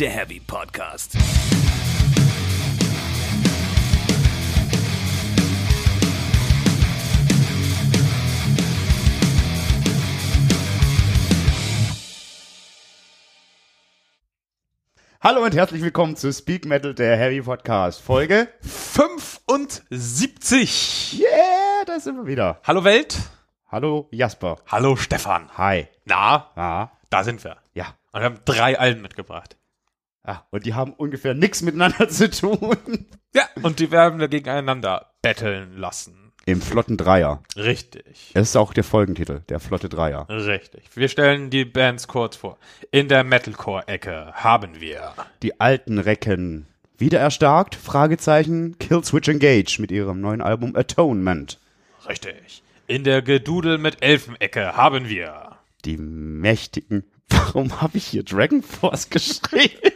der Heavy Podcast. Hallo und herzlich willkommen zu Speak Metal, der Heavy Podcast. Folge 75. Yeah, da sind wir wieder. Hallo Welt. Hallo Jasper. Hallo Stefan. Hi. Na, Ah, da sind wir. ja. Und wir haben drei Alben mitgebracht. Ah, und die haben ungefähr nichts miteinander zu tun. Ja. Und die werden wir gegeneinander betteln lassen. Im Flotten Dreier. Richtig. Das ist auch der Folgentitel, der Flotte Dreier. Richtig. Wir stellen die Bands kurz vor. In der Metalcore-Ecke haben wir Die alten Recken wieder erstarkt, Fragezeichen, Killswitch Engage mit ihrem neuen Album Atonement. Richtig. In der Gedudel mit Elfenecke haben wir Die mächtigen... Warum habe ich hier Dragon Force geschrieben?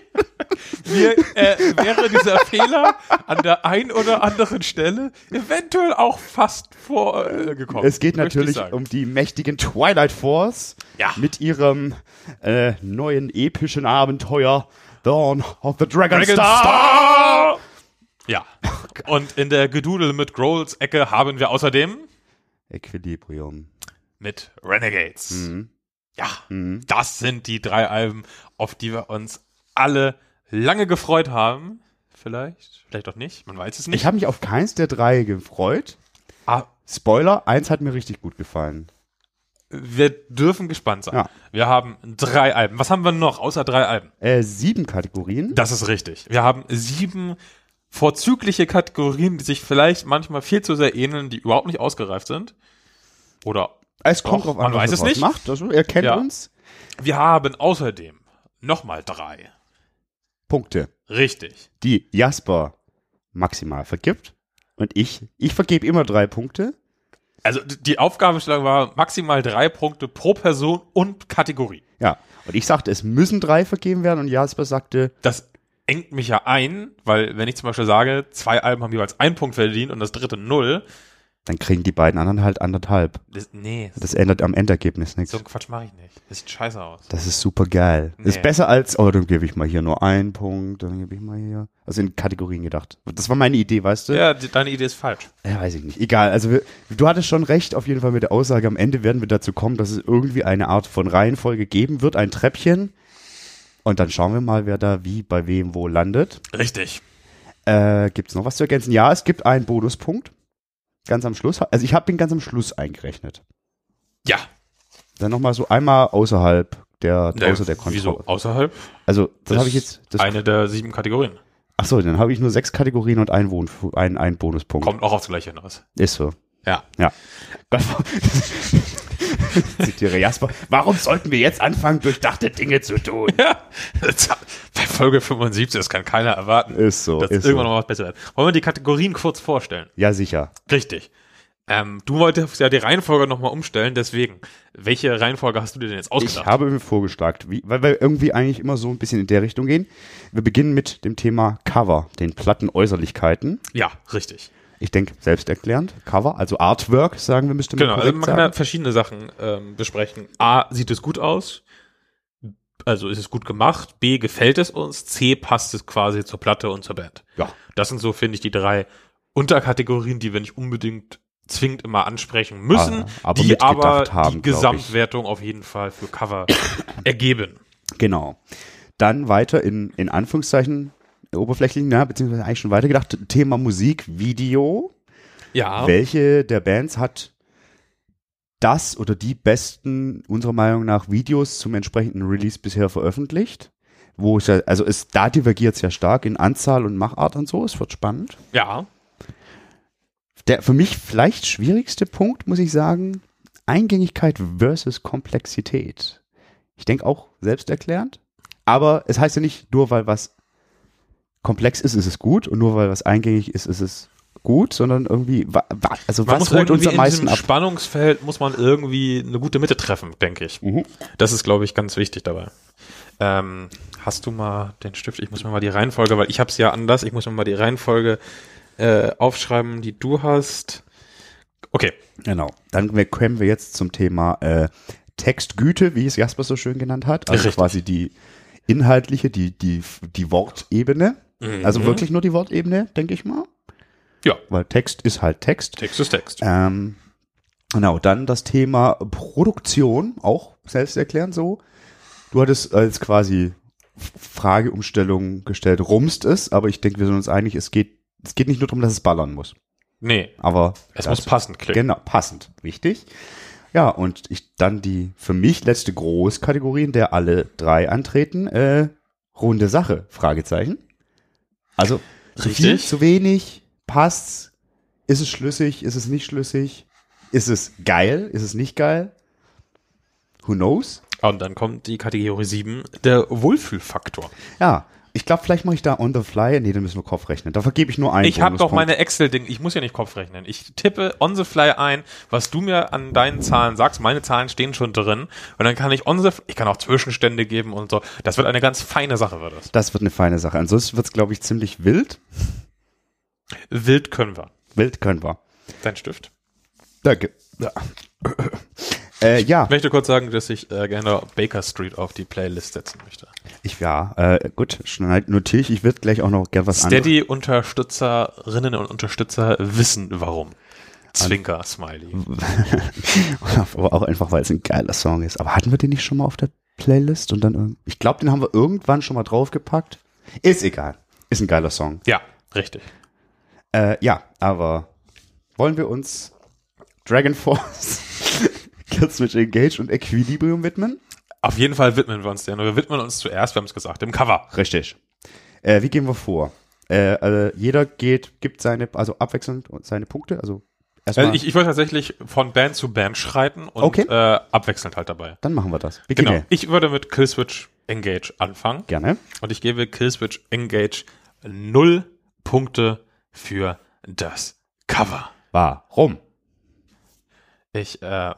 Mir äh, wäre dieser Fehler an der ein oder anderen Stelle eventuell auch fast vorgekommen. Es geht natürlich um die mächtigen Twilight Force Ja. mit ihrem äh, neuen epischen Abenteuer Dawn of the Dragon, Dragon Star. Star! Ja. Und in der Gedudel mit Grolls Ecke haben wir außerdem Equilibrium. mit Renegades. Mhm. Ja, das sind die drei Alben, auf die wir uns alle lange gefreut haben. Vielleicht, vielleicht auch nicht, man weiß es nicht. Ich habe mich auf keins der drei gefreut. ah, Spoiler, eins hat mir richtig gut gefallen. wir dürfen gespannt sein. Ja. Wir haben drei Alben. Was haben wir noch außer drei Alben? Äh, sieben Kategorien. Das ist richtig. Wir haben sieben vorzügliche Kategorien, die sich vielleicht manchmal viel zu sehr ähneln, die überhaupt nicht ausgereift sind. Oder Es kommt Doch, drauf an, man was weiß er es nicht. macht. Also, er kennt Ja. uns. wir haben außerdem nochmal drei. Punkte, Richtig. die Jasper maximal vergibt. Und ich, ich vergebe immer drei Punkte. Also d- die Aufgabenstellung war maximal drei Punkte pro Person und Kategorie. Ja. Und ich sagte, es müssen drei vergeben werden. Und Jasper sagte, Das engt mich ja ein, weil wenn ich zum Beispiel sage, zwei Alben haben jeweils einen Punkt verdient und das dritte null, dann kriegen die beiden anderen halt anderthalb. das, nee, Das ändert am Endergebnis nichts. so einen Quatsch mache ich nicht. Das sieht scheiße aus. Das ist super geil. Nee. Ist besser als, oh, dann gebe ich mal hier nur einen Punkt, dann gebe ich mal hier. Also in Kategorien gedacht. Das war meine Idee, weißt du? Ja, die, deine Idee ist falsch. Ja, weiß ich nicht. Egal. Also wir, du hattest schon recht, auf jeden Fall mit der Aussage. Am Ende werden wir dazu kommen, dass es irgendwie eine Art von Reihenfolge geben wird, ein Treppchen. Und dann schauen wir mal, wer da wie bei wem wo landet. Richtig. Äh, Gibt es noch was zu ergänzen? Ja, es gibt einen Bonuspunkt. Ganz am Schluss. Also ich habe den ganz am Schluss eingerechnet. Ja. Dann nochmal so einmal außerhalb der, Äh, außer der Kontrolle. Wieso? Außerhalb? Also das habe ich jetzt. Eine der sieben Kategorien. ach so, dann habe ich nur sechs Kategorien und einen, Wohn, einen, einen Bonuspunkt. Kommt auch aufs Gleiche hinaus. Ist so. Ja. Ja. Zitiere Jasper. Warum sollten wir jetzt anfangen, durchdachte Dinge zu tun? Ja. Bei Folge 75, das kann keiner erwarten. Ist so. dass Ist irgendwann so. noch was besser wird. Wollen wir die Kategorien kurz vorstellen? Ja, sicher. Richtig. Ähm, du wolltest ja die Reihenfolge nochmal umstellen, deswegen. Welche Reihenfolge hast du dir denn jetzt Ich ausgedacht? habe mir vorgeschlagen, wie, weil wir irgendwie eigentlich immer so ein bisschen in der Richtung gehen. Wir beginnen mit dem Thema Cover, den Plattenäußerlichkeiten. ja, richtig. Ich denke, selbsterklärend. Cover, also Artwork, sagen wir, müsste man Genau, also man kann ja sagen. verschiedene Sachen ähm, besprechen. A, sieht es gut aus? Also ist es gut gemacht? B, gefällt es uns? C, passt es quasi zur Platte und zur Band? Ja. Das sind so, finde ich, die drei Unterkategorien, die wir nicht unbedingt zwingend immer ansprechen müssen, Ah, aber die aber haben, die. Gesamtwertung auf jeden Fall für Cover ergeben. Genau. Dann weiter in, in Anführungszeichen oberflächlichen, ja, beziehungsweise eigentlich schon weitergedacht, Thema Musik, Video. Ja. Welche der Bands hat das oder die besten, unserer Meinung nach, Videos zum entsprechenden Release bisher veröffentlicht? Wo es ja, also es, da divergiert es ja stark in Anzahl und Machart und so, es wird spannend. Ja. Der für mich vielleicht schwierigste Punkt, muss ich sagen, Eingängigkeit versus Komplexität. Ich denke auch selbsterklärend, aber es heißt ja nicht, nur weil was komplex ist, ist es gut und nur weil was eingängig ist, ist es gut, sondern irgendwie, also Man was holt uns am in meisten diesem ab? Spannungsfeld muss man irgendwie eine gute Mitte treffen, denke ich. Mhm. Das ist, glaube ich, ganz wichtig dabei. Ähm, hast du mal den Stift? Ich muss mir mal die Reihenfolge, weil ich habe es ja anders. Ich muss mir mal die Reihenfolge äh, aufschreiben, die du hast. Okay, Genau. Dann kommen wir jetzt zum Thema äh, Textgüte, wie es Jasper so schön genannt hat. Also Richtig. quasi die inhaltliche, die, die, die Wortebene. Mhm. Also wirklich nur die Wortebene, denke ich mal. Ja. Weil Text ist halt Text. Text ist Text. Ähm, genau, dann das Thema Produktion, auch selbsterklärend so. Du hattest als quasi Frageumstellung gestellt, rumst es, aber ich denke, wir sind uns einig, es geht, es geht nicht nur darum, dass es ballern muss. Nee, Aber es muss passend klicken. Genau, passend, wichtig. Ja, und ich dann die für mich letzte Großkategorie, in der alle drei antreten, äh, runde Sache, Fragezeichen. Also zu viel, zu wenig, passt's, ist es schlüssig, ist es nicht schlüssig, ist es geil, ist es nicht geil? Who knows? Und dann kommt die Kategorie 7, der Wohlfühlfaktor. Ja, ich glaube, vielleicht mache ich da on the fly, nee, dann müssen wir Kopf rechnen. Da vergebe ich nur einen Ich habe doch meine Excel-Ding, ich muss ja nicht Kopf rechnen. Ich tippe on the fly ein, was du mir an deinen Zahlen sagst. Meine Zahlen stehen schon drin. Und dann kann ich on the ich kann auch Zwischenstände geben und so. Das wird eine ganz feine Sache, wird das. Das wird eine feine Sache. Ansonsten wird's, glaube ich, ziemlich wild. Wild können wir. Wild können wir. Dein Stift. Danke. Ja. äh, ja, Ich möchte kurz sagen, dass ich äh, gerne Baker Street auf die Playlist setzen möchte. ich ja, äh, gut, schneid notiere ich. Ich würde gleich auch noch gern was anderes. Steady-Unterstützerinnen und Unterstützer wissen warum. Zwinker, Smiley. Aber auch einfach, weil es ein geiler Song ist. Aber hatten wir den nicht schon mal auf der Playlist? Und dann, ich glaube, den haben wir irgendwann schon mal draufgepackt. Ist egal. Ist ein geiler Song. Ja, richtig. Äh, ja, aber wollen wir uns Dragon Force, Killswitch Engage und Equilibrium widmen? Auf jeden Fall widmen wir uns denen. Wir widmen uns zuerst, wir haben es gesagt, dem Cover. Richtig. Äh, wie gehen wir vor? Äh, also jeder geht, gibt seine, also abwechselnd seine Punkte. Also erstmal. Also ich, ich wollte tatsächlich von Band zu Band schreiten und Okay. äh, abwechselnd halt dabei. dann machen wir das. Beginne. Genau. Ich würde mit Killswitch Engage anfangen Gerne. und ich gebe Killswitch Engage null Punkte für das Cover. Warum? Ich, äh,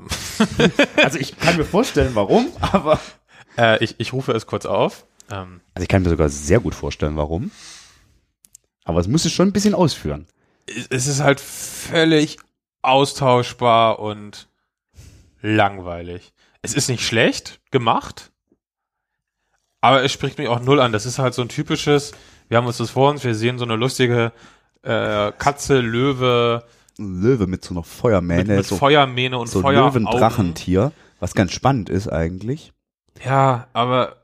Also ich kann mir vorstellen, warum, aber. äh, ich, ich rufe es kurz auf. Ähm, Also ich kann mir sogar sehr gut vorstellen, warum. Aber es muss es schon ein bisschen ausführen. es- es ist halt völlig austauschbar und langweilig. Es ist nicht schlecht gemacht, aber es spricht mich auch null an. Das ist halt so ein typisches, wir haben uns das vor uns, wir sehen so eine lustige äh, Katze, Löwe Ein Löwe mit so einer Feuermähne, mit, mit so, Feuermähne und so Feuer. Löwendrachentier, was ganz spannend ist eigentlich. Ja, aber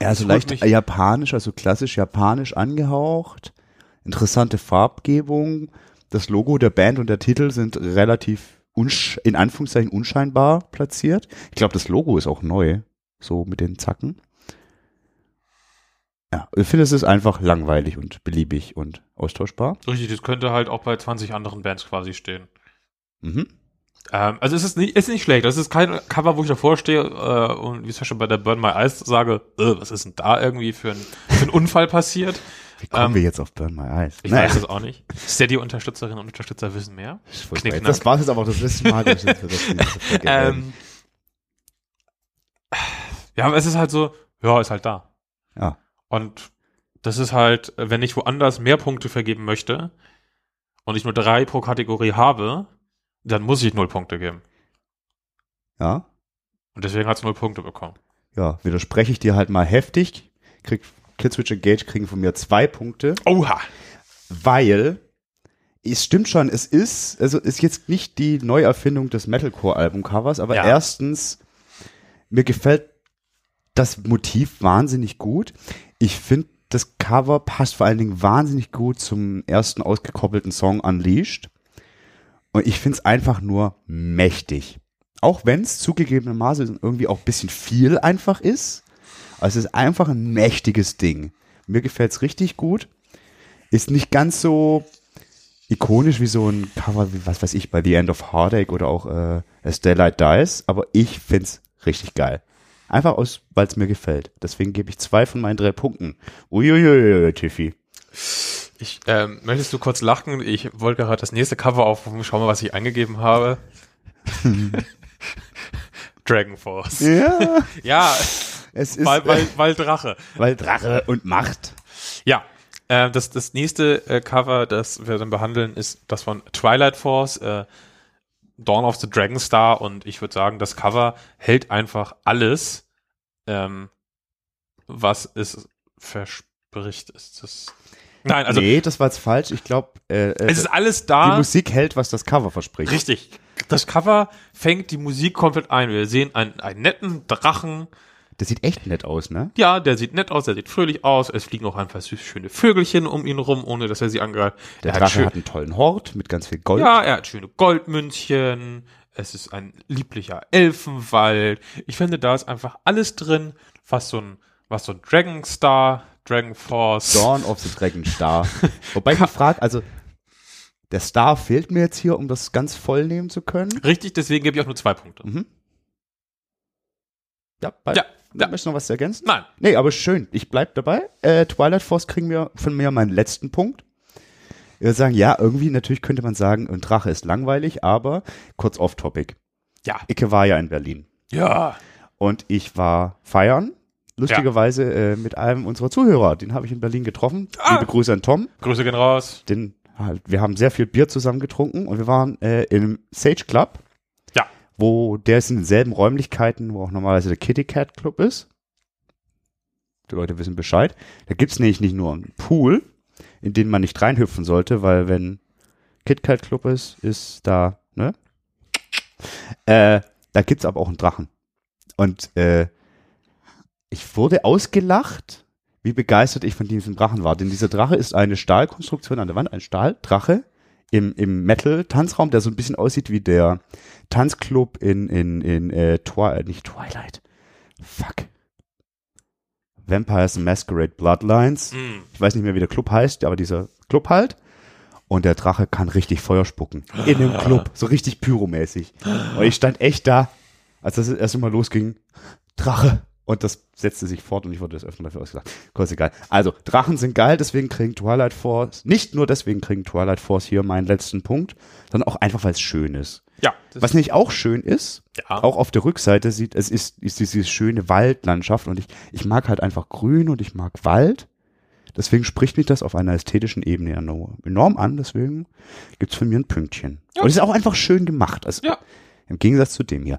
Ja, also holt leicht mich- japanisch, also klassisch japanisch angehaucht. Interessante Farbgebung. Das Logo der Band und der Titel sind relativ in Anführungszeichen unscheinbar platziert. Ich glaube, das Logo ist auch neu, so mit den Zacken. Ja, ich finde, es ist einfach langweilig und beliebig und austauschbar. richtig, das könnte halt auch bei 20 anderen Bands quasi stehen. Mhm. Ähm, also es ist nicht, ist nicht schlecht. Das ist kein Cover, wo ich davor stehe äh, und wie es ja schon bei der Burn My Eyes sage, äh, was ist denn da irgendwie für ein, für ein Unfall passiert? Wie kommen Ähm, wir jetzt auf Burn My Eyes? Ich weiß es auch nicht. Steady-Unterstützerinnen und Unterstützer wissen mehr. Das war jetzt aber auch das letzte Mal. dass wir das vergessen. Ähm, ja, aber es ist halt so, ja, ist halt da. ja. Und das ist halt, wenn ich woanders mehr Punkte vergeben möchte und ich nur drei pro Kategorie habe, dann muss ich null Punkte geben. ja. Und deswegen hat es null Punkte bekommen. ja, widerspreche ich dir halt mal heftig. Krieg Killswitch Engage kriegen von mir zwei Punkte, Oha! weil es stimmt schon, es ist, also ist jetzt nicht die Neuerfindung des Metalcore-Albumcovers, aber Ja. erstens, mir gefällt das Motiv wahnsinnig gut. Ich finde, das Cover passt vor allen Dingen wahnsinnig gut zum ersten ausgekoppelten Song Unleashed. Und ich finde es einfach nur mächtig. Auch wenn es zugegebenermaßen irgendwie auch ein bisschen viel einfach ist. Aber es ist einfach ein mächtiges Ding. Mir gefällt es richtig gut. Ist nicht ganz so ikonisch wie so ein Cover, wie was weiß ich, bei The End of Heartache oder auch äh, As Daylight Dies, aber ich find's richtig geil. Einfach aus, weil es mir gefällt. Deswegen gebe ich zwei von meinen drei Punkten. Uiuiui, Tiffy. Ich, ähm, möchtest du kurz lachen? Ich wollte gerade das nächste Cover aufrufen. Schau mal, was ich eingegeben habe. Dragon Force. Ja, Ja, es ist, weil, weil, äh, weil Drache. weil Drache und Macht. Ja, äh, das, das nächste äh, Cover, das wir dann behandeln, ist das von Twilight Force, äh, Dawn of the Dragon Star. Und ich würde sagen, das Cover hält einfach alles. Ähm, was es verspricht. Ist das. Nein, also nee, das war jetzt falsch. Ich glaube, äh, äh, es ist alles die da. Musik hält, was das Cover verspricht. Richtig. Das Cover fängt die Musik komplett ein. Wir sehen einen, einen netten Drachen. Das sieht echt nett aus, ne? Ja, der sieht nett aus, der sieht fröhlich aus. Es fliegen auch ein paar süß schöne Vögelchen um ihn rum, ohne dass er sie angreift. Der er Drache schön, hat einen tollen Hort mit ganz viel Gold. Ja, er hat schöne Goldmünzchen. Es ist ein lieblicher Elfenwald. Ich finde, da ist einfach alles drin, was so ein, was so ein Dragon Star, Dragon Force. Dawn of the Dragon Star. Wobei ich mich frage, also der Star fehlt mir jetzt hier, um das ganz voll nehmen zu können. Richtig, deswegen gebe ich auch nur zwei Punkte. Mhm. Ja, bei, Ja, ja. Möchtest du noch was ergänzen? Nein. Nee, aber schön. Ich bleib dabei. Äh, Twilight Force kriegen wir von mir meinen letzten Punkt. Ich würde sagen, ja, irgendwie natürlich könnte man sagen, ein Drache ist langweilig, aber kurz off-topic. Ja. Icke war ja in Berlin. Ja. Und ich war feiern, lustigerweise äh, mit einem unserer Zuhörer. Den habe ich in Berlin getroffen. Ah. Liebe Grüße an Tom. Grüße gehen raus. Den, halt, wir haben sehr viel Bier zusammen getrunken und wir waren äh, im Sage Club, Ja. Wo der ist in denselben Räumlichkeiten, wo auch normalerweise der Kitty Cat Club ist. Die Leute wissen Bescheid. Da gibt's nämlich nicht nur einen Pool, in den man nicht reinhüpfen sollte, weil wenn Kit Kat Club ist, ist da, ne? Äh, da gibt's aber auch einen Drachen. Und äh, ich wurde ausgelacht, wie begeistert ich von diesem Drachen war. Denn dieser Drache ist eine Stahlkonstruktion an der Wand, ein Stahldrache im, im Metal-Tanzraum, der so ein bisschen aussieht wie der Tanzclub in, in, in äh, Twi nicht Twilight. Fuck. Vampires Masquerade Bloodlines. Mm. Ich weiß nicht mehr, wie der Club heißt, aber dieser Club halt. Und der Drache kann richtig Feuer spucken. In dem Club. So richtig pyromäßig. Und ich stand echt da, als das erste Mal losging. Drache. Und das setzte sich fort und ich wurde das öfter dafür ausgesagt. Kurz egal. Also, Drachen sind geil, deswegen kriegen Twilight Force, nicht nur deswegen kriegen Twilight Force hier meinen letzten Punkt, sondern auch einfach, weil es schön ist. Ja. Was nämlich auch schön ist, Ja. auch auf der Rückseite sieht, es ist, ist diese schöne Waldlandschaft und ich, ich mag halt einfach Grün und ich mag Wald. Deswegen spricht mich das auf einer ästhetischen Ebene enorm an, deswegen gibt's von mir ein Pünktchen. Ja. Und es ist auch einfach schön gemacht. Also Ja. Im Gegensatz zu dem hier.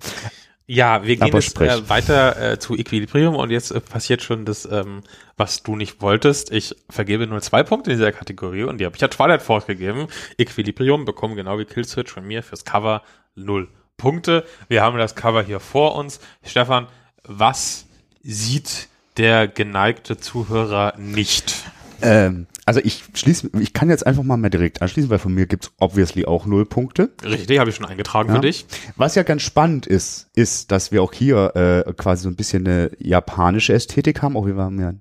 Ja, wir gehen Aber jetzt sprich. äh, weiter äh, zu Equilibrium und jetzt äh, passiert schon das, ähm, was du nicht wolltest. Ich vergebe nur zwei Punkte in dieser Kategorie und die habe ich ja Twilight Force gegeben. Equilibrium bekommen genau wie Killswitch von mir fürs Cover null Punkte. Wir haben das Cover hier vor uns. Stefan, was sieht der geneigte Zuhörer nicht? Ähm, also ich schließe, ich kann jetzt einfach mal mehr direkt anschließen, weil von mir gibt's obviously auch null Punkte. Richtig, habe ich schon eingetragen Ja. für dich. Was ja ganz spannend ist, ist, dass wir auch hier äh, quasi so ein bisschen eine japanische Ästhetik haben. Auch wir haben ja,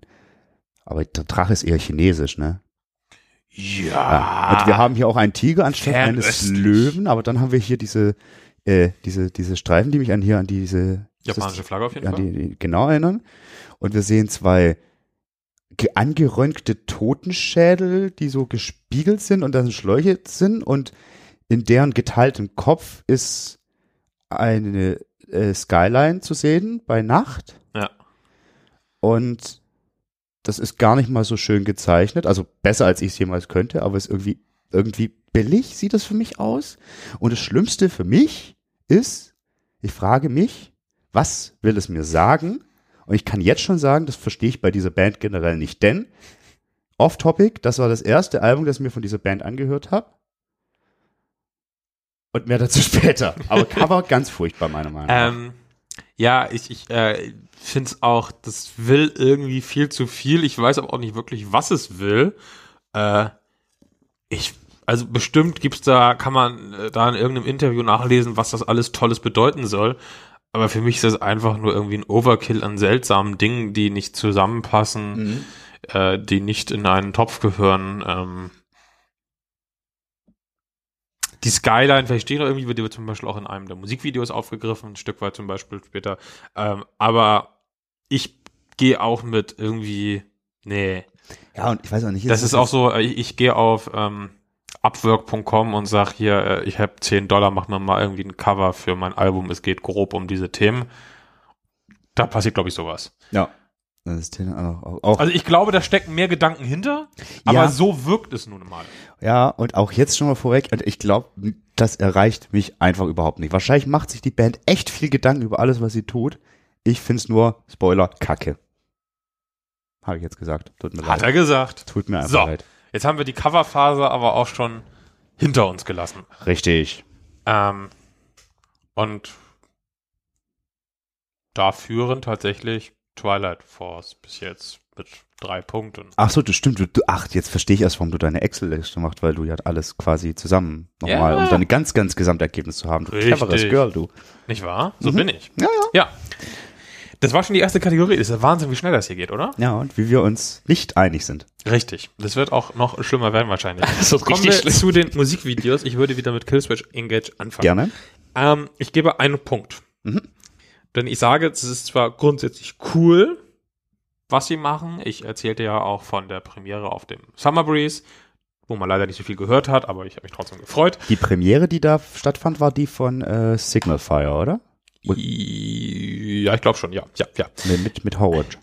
aber der Drache ist eher chinesisch, ne? Ja. Und wir haben hier auch einen Tiger anstatt eines. Löwen, aber dann haben wir hier diese, äh, diese, diese Streifen, die mich an hier an diese Japanische Flagge auf jeden Fall. die, die genau erinnern. Und wir sehen zwei angeröntgte Totenschädel, die so gespiegelt sind und dann Schläuche sind und in deren geteiltem Kopf ist eine äh, Skyline zu sehen bei Nacht. Ja. Und das ist gar nicht mal so schön gezeichnet. Also besser als ich es jemals könnte, aber es ist irgendwie, irgendwie billig sieht das für mich aus. Und das Schlimmste für mich ist, ich frage mich, was will es mir sagen? Und ich kann jetzt schon sagen, das verstehe ich bei dieser Band generell nicht. Denn Off-Topic, das war das erste Album, das ich mir von dieser Band angehört habe. Und mehr dazu später. Aber Cover ganz furchtbar, meiner Meinung nach. Ähm, ja, ich, ich äh, finde es auch, das will irgendwie viel zu viel. Ich weiß aber auch nicht wirklich, was es will. Äh, ich, also bestimmt gibt's da, kann man äh, da in irgendeinem Interview nachlesen, was das alles Tolles bedeuten soll. Aber für mich ist das einfach nur irgendwie ein Overkill an seltsamen Dingen, die nicht zusammenpassen, Mhm. äh, die nicht in einen Topf gehören. Ähm, die Skyline verstehe ich noch irgendwie, die wird zum Beispiel auch in einem der Musikvideos aufgegriffen, ein Stück weit zum Beispiel später. Ähm, aber ich gehe auch mit irgendwie, nee. Ja, und ich weiß auch nicht. Das ist auch so, ich, ich gehe auf ähm, upwork.com und sag hier, äh, ich habe 10 Dollar, mach mir mal irgendwie ein Cover für mein Album. Es geht grob um diese Themen. Da passiert, glaube ich, sowas. Ja. Das ist auch, auch, Also ich glaube, da stecken mehr Gedanken hinter, aber Ja. so wirkt es nun mal. ja, und auch jetzt schon mal vorweg, und ich glaube, das erreicht mich einfach überhaupt nicht. Wahrscheinlich macht sich die Band echt viel Gedanken über alles, was sie tut. Ich find's nur, Spoiler, Kacke. Habe ich jetzt gesagt. Tut mir Hat leid. er gesagt. Tut mir einfach So. leid. Jetzt haben wir die Coverphase aber auch schon hinter uns gelassen. Richtig. Ähm, und da führen tatsächlich Twilight Force bis jetzt mit drei Punkten. Ach so, das stimmt. Du, ach, jetzt verstehe ich erst, warum du deine Excel-Liste machst, weil du ja alles quasi zusammen nochmal, Ja. um dann ein ganz, ganz Gesamtergebnis zu haben. Du Richtig. cleveres Girl, du. Nicht wahr? So Mhm. bin ich. Ja, ja. Ja. Das war schon die erste Kategorie. Das ist ja Wahnsinn, wie schnell das hier geht, oder? Ja, und wie wir uns nicht einig sind. Richtig. Das wird auch noch schlimmer werden wahrscheinlich. Das wird Kommen wir schlimm. zu den Musikvideos. Ich würde wieder mit Killswitch Engage anfangen. Gerne. Ähm, ich gebe einen Punkt. Mhm. Denn ich sage, es ist zwar grundsätzlich cool, was sie machen. Ich erzählte ja auch von der Premiere auf dem Summer Breeze, wo man leider nicht so viel gehört hat, aber ich habe mich trotzdem gefreut. Die Premiere, die da stattfand, war die von äh, Signal Fire, oder? Und- Ja, ich glaube schon, ja, ja, ja. Mit, mit Howard.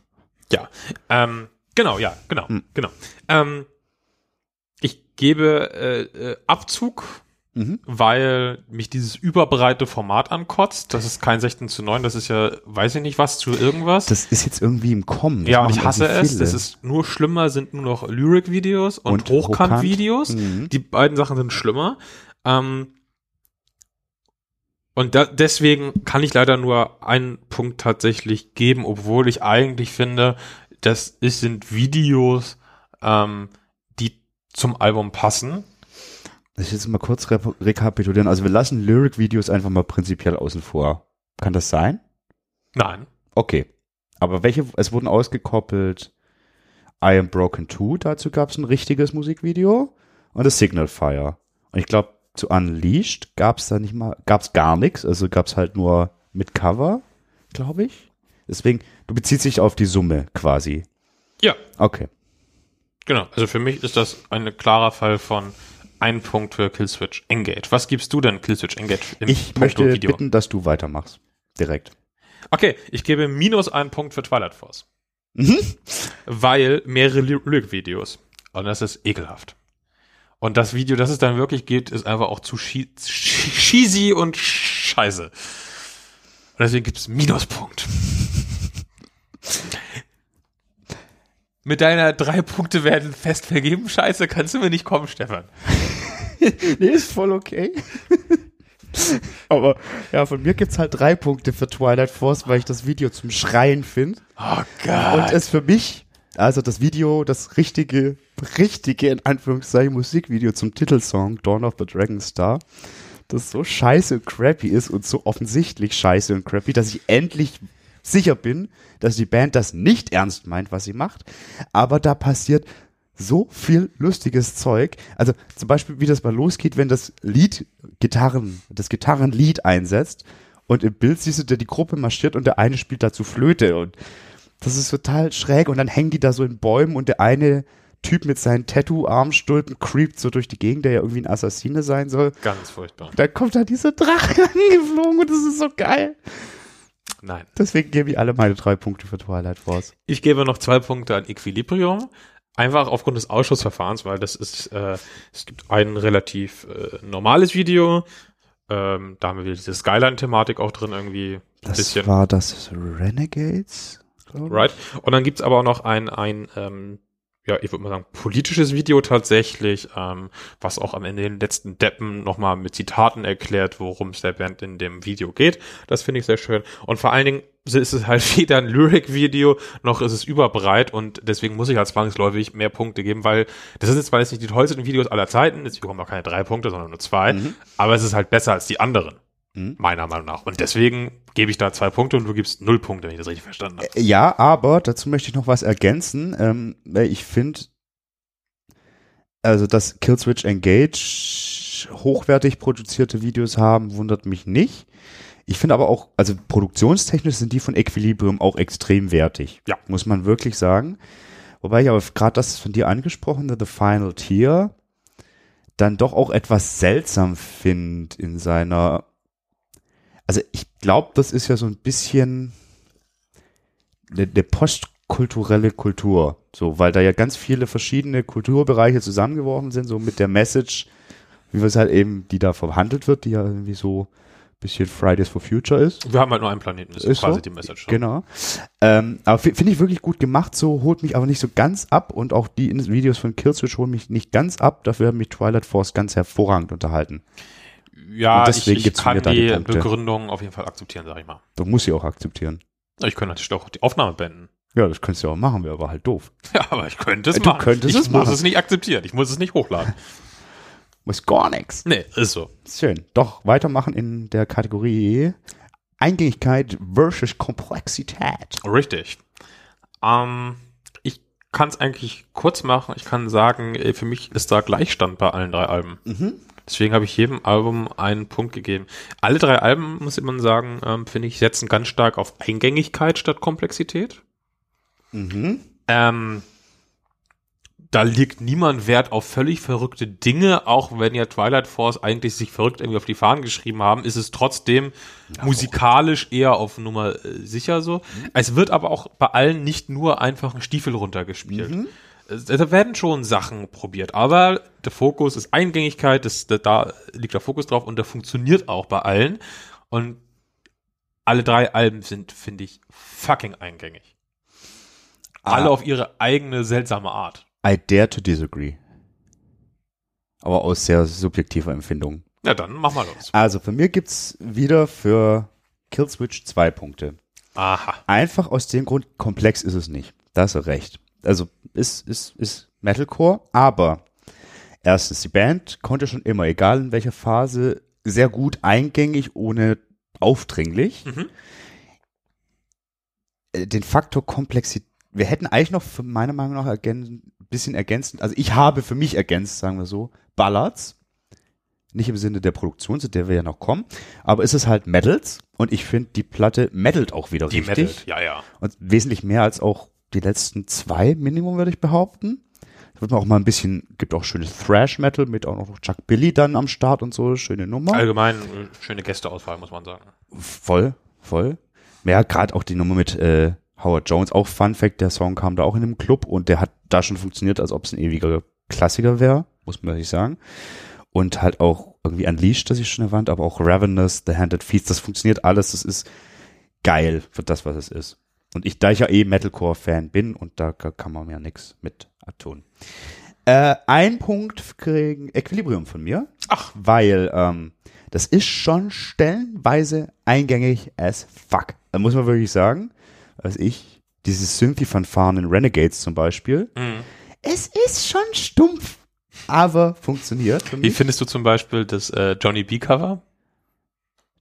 Ja, ähm, genau, ja, genau, Hm. genau. Ähm, ich gebe äh, äh, Abzug, Mhm. weil mich dieses überbreite Format ankotzt. Das ist kein 16 zu 9, das ist ja, weiß ich nicht was, zu irgendwas. Das ist jetzt irgendwie im Kommen. Das ja, und ich hasse es. Das ist nur schlimmer, sind nur noch Lyric-Videos und, Und Hochkant-Videos. Mhm. Die beiden Sachen sind schlimmer. Ähm, und da, deswegen kann ich leider nur einen Punkt tatsächlich geben, obwohl ich eigentlich finde, das ist, sind Videos, ähm, die zum Album passen. Ich jetzt mal kurz rep rekapitulieren. Also wir lassen Lyric-Videos einfach mal prinzipiell außen vor. Kann das sein? Nein. Okay. Aber welche, es wurden ausgekoppelt I Am Broken 2, dazu gab es ein richtiges Musikvideo und das Signal Fire. Und ich glaube, zu Unleashed gab es da nicht mal, gab es gar nichts, also gab es halt nur mit Cover, glaube ich. Deswegen, du beziehst dich auf die Summe quasi. Ja, Okay. genau. Also für mich ist das ein klarer Fall von ein Punkt für Killswitch Engage. Was gibst du denn Killswitch Engage im Ich Punkto möchte Video? bitten, dass du weitermachst. Direkt. Okay, ich gebe minus einen Punkt für Twilight Force. Mhm. Weil mehrere Ly- Lyric-Videos. Und das ist ekelhaft. Und das Video, das es dann wirklich gibt, ist einfach auch zu cheesy und scheiße. Und deswegen gibt es Minuspunkt. Mit deiner drei Punkte werden fest vergeben. Scheiße, kannst du mir nicht kommen, Stefan. Nee, ist voll okay. Aber ja, von mir gibt's halt drei Punkte für Twilight Force, weil ich das Video zum Schreien finde. Oh Und Gott. es für mich, also das Video, das richtige, richtige, in Anführungszeichen, Musikvideo zum Titelsong Dawn of the Dragon Star, das so scheiße und crappy ist und so offensichtlich scheiße und crappy, dass ich endlich sicher bin, dass die Band das nicht ernst meint, was sie macht. Aber da passiert so viel lustiges Zeug. Also zum Beispiel, wie das mal losgeht, wenn das Lied, Gitarren, das Gitarrenlied einsetzt und im Bild siehst du, der die Gruppe marschiert und der eine spielt dazu Flöte und das ist total schräg und dann hängen die da so in Bäumen und der eine Typ mit seinen Tattoo-Armstulpen creept so durch die Gegend, der ja irgendwie ein Assassine sein soll. Ganz furchtbar. Da kommt da dieser Drache angeflogen und das ist so geil. Nein. Deswegen gebe ich alle meine drei Punkte für Twilight Force. Ich gebe noch zwei Punkte an Equilibrium. Einfach aufgrund des Ausschussverfahrens, weil das ist, äh, es gibt ein relativ äh, normales Video. Ähm, da haben wir wieder diese Skyline-Thematik auch drin irgendwie. Das bisschen. war das Renegades, glaube ich. Right. Und dann gibt's aber auch noch ein, ein ähm, ja, ich würde mal sagen, politisches Video tatsächlich, ähm, was auch am Ende den letzten Deppen nochmal mit Zitaten erklärt, worum es der Band in dem Video geht. Das finde ich sehr schön. Und vor allen Dingen ist es halt weder ein Lyric-Video, noch ist es überbreit und deswegen muss ich halt zwangsläufig mehr Punkte geben, weil das sind jetzt zwar jetzt nicht die tollsten Videos aller Zeiten, jetzt bekommen auch keine drei Punkte, sondern nur zwei, Mhm. aber es ist halt besser als die anderen. Mhm. Meiner Meinung nach. Und deswegen gebe ich da zwei Punkte und du gibst null Punkte, wenn ich das richtig verstanden habe. Ja, aber dazu möchte ich noch was ergänzen, ähm, ich finde, also dass Killswitch Engage hochwertig produzierte Videos haben, wundert mich nicht. Ich finde aber auch, also produktionstechnisch sind die von Equilibrium auch extrem wertig. Ja. Muss man wirklich sagen. Wobei ich aber gerade das von dir angesprochene The Final Tier dann doch auch etwas seltsam finde in seiner, also ich glaube, das ist ja so ein bisschen eine, eine postkulturelle Kultur, so, weil da ja ganz viele verschiedene Kulturbereiche zusammengeworfen sind, so mit der Message, wie wir es halt eben, die da verhandelt wird, die ja irgendwie so bisschen Fridays for Future ist. Wir haben halt nur einen Planeten, das ist, Ist quasi so? die Message. Genau. Ähm, aber fi- finde ich wirklich gut gemacht, so holt mich aber nicht so ganz ab und auch die Videos von Killswitch holen mich nicht ganz ab. Dafür hat mich Twilight Force ganz hervorragend unterhalten. Ja, Und deswegen ich, ich kann die die. Begründung auf jeden Fall akzeptieren, sag ich mal. Du musst sie auch akzeptieren. Ich könnte natürlich auch die Aufnahme beenden. Ja, das könntest du auch machen, wäre aber halt doof. Ja, aber ich könnte es Du machen. könntest ich es muss machen. es nicht akzeptieren. Ich muss es nicht hochladen. Muss gar nichts. nee, ist so. Schön. Doch, weitermachen in der Kategorie Eingängigkeit versus Komplexität. Richtig. Ähm, ich kann es eigentlich kurz machen. Ich kann sagen, äh, für mich ist da Gleichstand bei allen drei Alben. Deswegen habe ich jedem Album einen Punkt gegeben. Alle drei Alben, muss man sagen, ähm, finde ich, setzen ganz stark auf Eingängigkeit statt Komplexität. Mhm. Ähm, da liegt niemand Wert auf völlig verrückte Dinge, auch wenn ja Twilight Force eigentlich sich verrückt irgendwie auf die Fahnen geschrieben haben, ist es trotzdem musikalisch eher auf Nummer äh, sicher so. Es wird aber auch bei allen nicht nur einfach ein Stiefel runtergespielt. Es- Da werden schon Sachen probiert, aber der Fokus ist Eingängigkeit, das, da, liegt der Fokus drauf und der funktioniert auch bei allen. Und alle drei Alben sind, finde ich, fucking eingängig. Alle Ah. auf ihre eigene seltsame Art. I dare to disagree. Aber aus sehr subjektiver Empfindung. Na dann, mach mal los. Also, für mir gibt's wieder für Killswitch zwei Punkte. Aha. Einfach aus dem Grund, komplex ist es nicht. Da hast du recht. Also, ist, ist, ist Metalcore, aber erstens, die Band konnte schon immer, egal in welcher Phase, sehr gut eingängig, ohne aufdringlich. Mhm. Äh, Den Faktor Komplexität, wir hätten eigentlich noch für meiner Meinung nach ein bisschen ergänzend, also ich habe für mich ergänzt, sagen wir so, Ballads. Nicht im Sinne der Produktion, zu der wir ja noch kommen, aber es ist halt Metals und ich finde, die Platte metalt auch wieder Die richtig. Metal, ja, ja. Und wesentlich mehr als auch die letzten zwei Minimum, würde ich behaupten. Da wird man auch mal ein bisschen, gibt auch schönes Thrash-Metal mit auch noch Chuck Billy dann am Start und so, schöne Nummer. Allgemein äh, schöne Gästeauswahl, muss man sagen. Voll, voll. Ja, gerade auch die Nummer mit äh, Howard Jones, auch Fun Fact, der Song kam da auch in einem Club und der hat da schon funktioniert, als ob es ein ewiger Klassiker wäre, muss man ehrlich sagen. Und halt auch irgendwie Unleashed, das ich schon erwähnt, aber auch Ravenous, The Handed Feast, das funktioniert alles, das ist geil für das, was es ist. Und ich, da ich ja eh Metalcore-Fan bin und da ka- kann man ja nichts mit tun. Äh, ein Punkt kriegen Equilibrium von mir. Ach. Weil ähm, das ist schon stellenweise eingängig as fuck. Da muss man wirklich sagen. Also ich, dieses Synthy-Fanfaren in Renegades zum Beispiel. Mhm. Es ist schon stumpf, aber funktioniert Wie findest du zum Beispiel das äh, Johnny B Cover?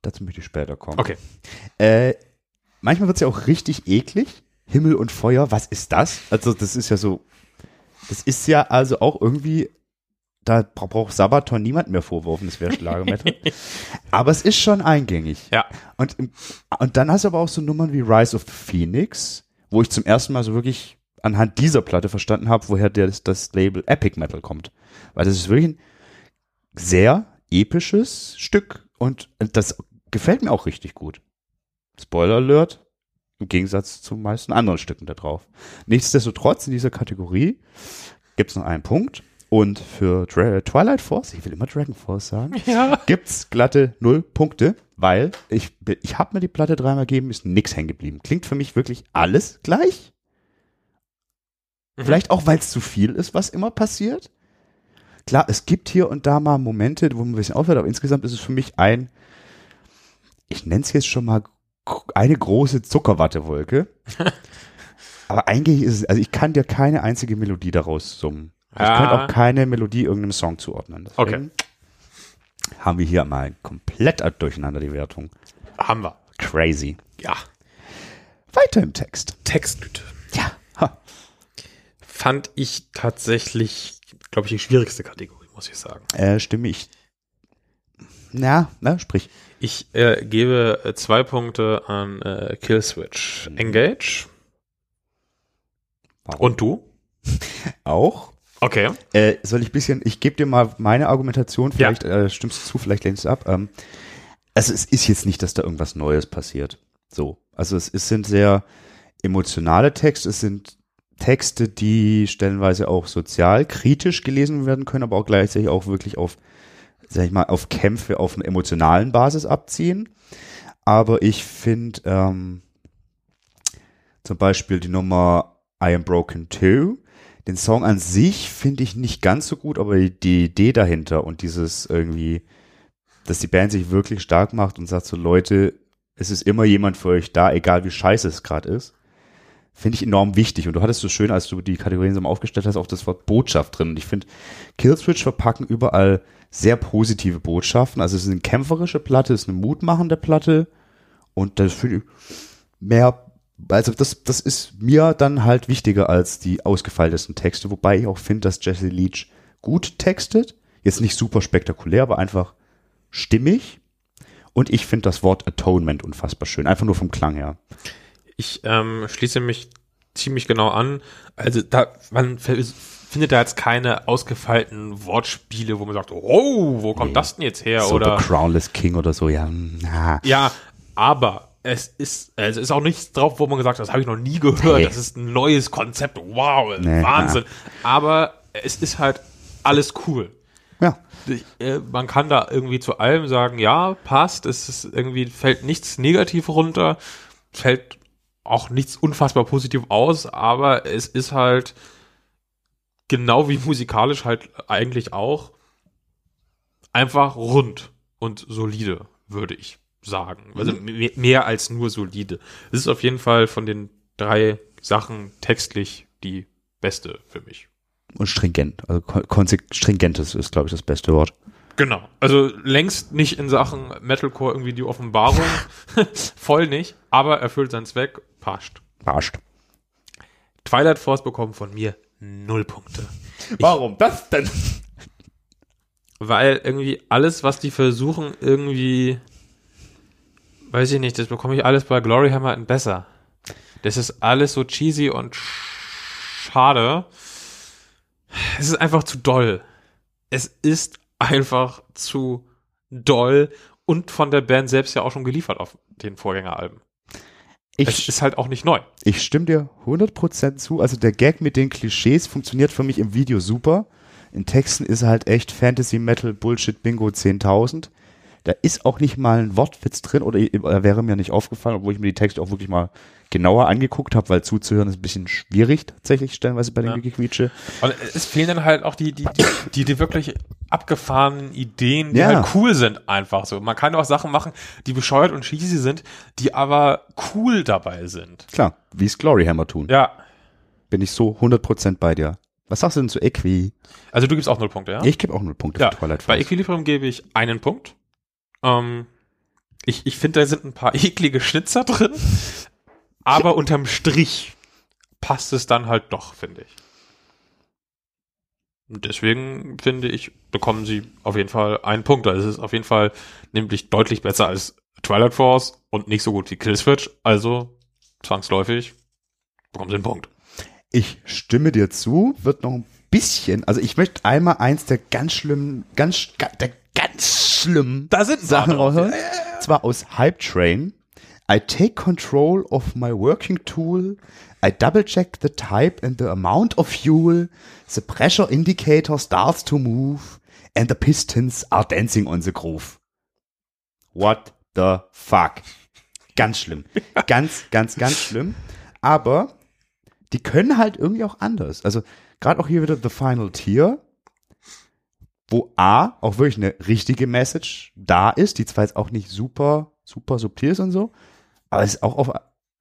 Dazu möchte ich später kommen. Okay. Äh, manchmal wird es ja auch richtig eklig. Himmel und Feuer, was ist das? Also das ist ja so, das ist ja also auch irgendwie, da bra- braucht Sabaton niemand mehr vorwerfen, das wäre Schlagermetal. aber es ist schon eingängig. Ja. Und, und dann hast du aber auch so Nummern wie Rise of the Phoenix, wo ich zum ersten Mal so wirklich anhand dieser Platte verstanden habe, woher das, das Label Epic Metal kommt. Weil das ist wirklich ein sehr episches Stück und das gefällt mir auch richtig gut. Spoiler Alert, im Gegensatz zu meisten anderen Stücken da drauf. Nichtsdestotrotz in dieser Kategorie gibt es noch einen Punkt und für Twilight Force, ich will immer Dragon Force sagen, Ja. gibt's glatte null Punkte, weil ich, ich habe mir die Platte dreimal gegeben, ist nix hängen geblieben. Klingt für mich wirklich alles gleich. Mhm. Vielleicht auch, weil es zu viel ist, was immer passiert. Klar, es gibt hier und da mal Momente, wo man ein bisschen aufhört, aber insgesamt ist es für mich ein, ich nenne es jetzt schon mal eine große Zuckerwattewolke. aber eigentlich ist es, also ich kann dir keine einzige Melodie daraus summen. Ich Ja. könnte auch keine Melodie irgendeinem Song zuordnen. Deswegen haben wir hier mal komplett durcheinander die Wertung. Haben wir. Crazy. Ja. Weiter im Text. Textgüte. Ja. Ha. Fand ich tatsächlich, glaube ich, die schwierigste Kategorie, muss ich sagen. Äh, stimme ich. Na, na, sprich. Ich äh, gebe äh, zwei Punkte an äh, Killswitch. Engage. Warum? Und du? auch. Okay. Äh, soll ich bisschen, ich gebe dir mal meine Argumentation, vielleicht äh, stimmst du zu, vielleicht lehnst du ab. Ähm, also es ist jetzt nicht, dass da irgendwas Neues passiert. So. Also es, es sind sehr emotionale Texte, es sind Texte, die stellenweise auch sozial kritisch gelesen werden können, aber auch gleichzeitig auch wirklich auf sag ich mal, auf Kämpfe auf einer emotionalen Basis abziehen. Aber ich finde ähm, zum Beispiel die Nummer I Am Broken Too. Den Song an sich finde ich nicht ganz so gut, aber die, Idee dahinter und dieses irgendwie, dass die Band sich wirklich stark macht und sagt so, Leute, es ist immer jemand für euch da, egal wie scheiße es gerade ist, finde ich enorm wichtig. Und du hattest so schön, als du die Kategorien so aufgestellt hast, auch das Wort Botschaft drin. Und ich finde, Killswitch verpacken überall sehr positive Botschaften. Also es ist eine kämpferische Platte, es ist eine mutmachende Platte. Und das finde ich mehr, also das, das ist mir dann halt wichtiger als die ausgefeiltesten Texte. Wobei ich auch finde, dass Jesse Leach gut textet. Jetzt nicht super spektakulär, aber einfach stimmig. Und ich finde das Wort Atonement unfassbar schön. Einfach nur vom Klang her. Ich ähm, schließe mich ziemlich genau an. Also da, man findet da jetzt keine ausgefeilten Wortspiele, wo man sagt, oh, wo kommt nee. das denn jetzt her? So oder The Crownless King oder so, ja. Na. Ja, aber es ist, es ist auch nichts drauf, wo man gesagt hat, das habe ich noch nie gehört. Nee. Das ist ein neues Konzept. Wow, nee, Wahnsinn. Ja. Aber es ist halt alles cool. Ja. Äh, man kann da irgendwie zu allem sagen, ja, passt. Es ist irgendwie, fällt nichts negativ runter, fällt auch nichts unfassbar positiv aus, aber es ist halt genau wie musikalisch halt eigentlich auch einfach rund und solide, würde ich sagen. Also mhm. mehr als nur solide. Es ist auf jeden Fall von den drei Sachen textlich die beste für mich. Und stringent. Also stringentes ist, glaube ich, das beste Wort. Genau. Also längst nicht in Sachen Metalcore irgendwie die Offenbarung. Voll nicht. Aber erfüllt seinen Zweck. Passt. Passt. Twilight Force bekommen von mir null Punkte. Warum ich, das denn? Weil irgendwie alles, was die versuchen, irgendwie, weiß ich nicht, das bekomme ich alles bei Gloryhammer in besser. Das ist alles so cheesy und schade. Es ist einfach zu doll. Es ist einfach zu doll und von der Band selbst ja auch schon geliefert auf den Vorgängeralben. Ich, es ist halt auch nicht neu. Ich stimme dir 100% zu. Also der Gag mit den Klischees funktioniert für mich im Video super. In Texten ist halt echt Fantasy, Metal, Bullshit, Bingo 10.000. Da ist auch nicht mal ein Wortwitz drin oder er wäre mir nicht aufgefallen, obwohl ich mir die Texte auch wirklich mal genauer angeguckt habe, weil zuzuhören ist ein bisschen schwierig tatsächlich stellenweise bei den ja. Gequietsche. Und es fehlen dann halt auch die, die, die, die, die wirklich abgefahrenen Ideen, die ja. halt cool sind einfach so. Man kann auch Sachen machen, die bescheuert und cheesy sind, die aber cool dabei sind. Klar, wie es Gloryhammer tun. Ja. Bin ich so 100% bei dir. Was sagst du denn zu Equi? Also du gibst auch null Punkte, ja? Ich gebe auch null Punkte ja. für Twilight Force. Bei Equilibrium gebe ich einen Punkt. Ähm, ich ich finde, da sind ein paar eklige Schnitzer drin. Aber unterm Strich passt es dann halt doch, finde ich. Deswegen finde ich, bekommen sie auf jeden Fall einen Punkt. Also es ist auf jeden Fall nämlich deutlich besser als Twilight Force und nicht so gut wie Killswitch. Also zwangsläufig bekommen sie einen Punkt. Ich stimme dir zu, wird noch ein bisschen, also ich möchte einmal eins der ganz schlimmen, ganz, der ganz schlimmen da sind Sachen rausholen. Zwar aus Hype Train. I take control of my working tool. I double check the type and the amount of fuel. The pressure indicator starts to move and the pistons are dancing on the groove. What the fuck? Ganz schlimm. Ganz, ganz, ganz schlimm. Aber die können halt irgendwie auch anders. Also gerade auch hier wieder The Final Tier, wo A, auch wirklich eine richtige Message da ist, die zwar jetzt auch nicht super, super subtil ist und so, aber es ist auch auf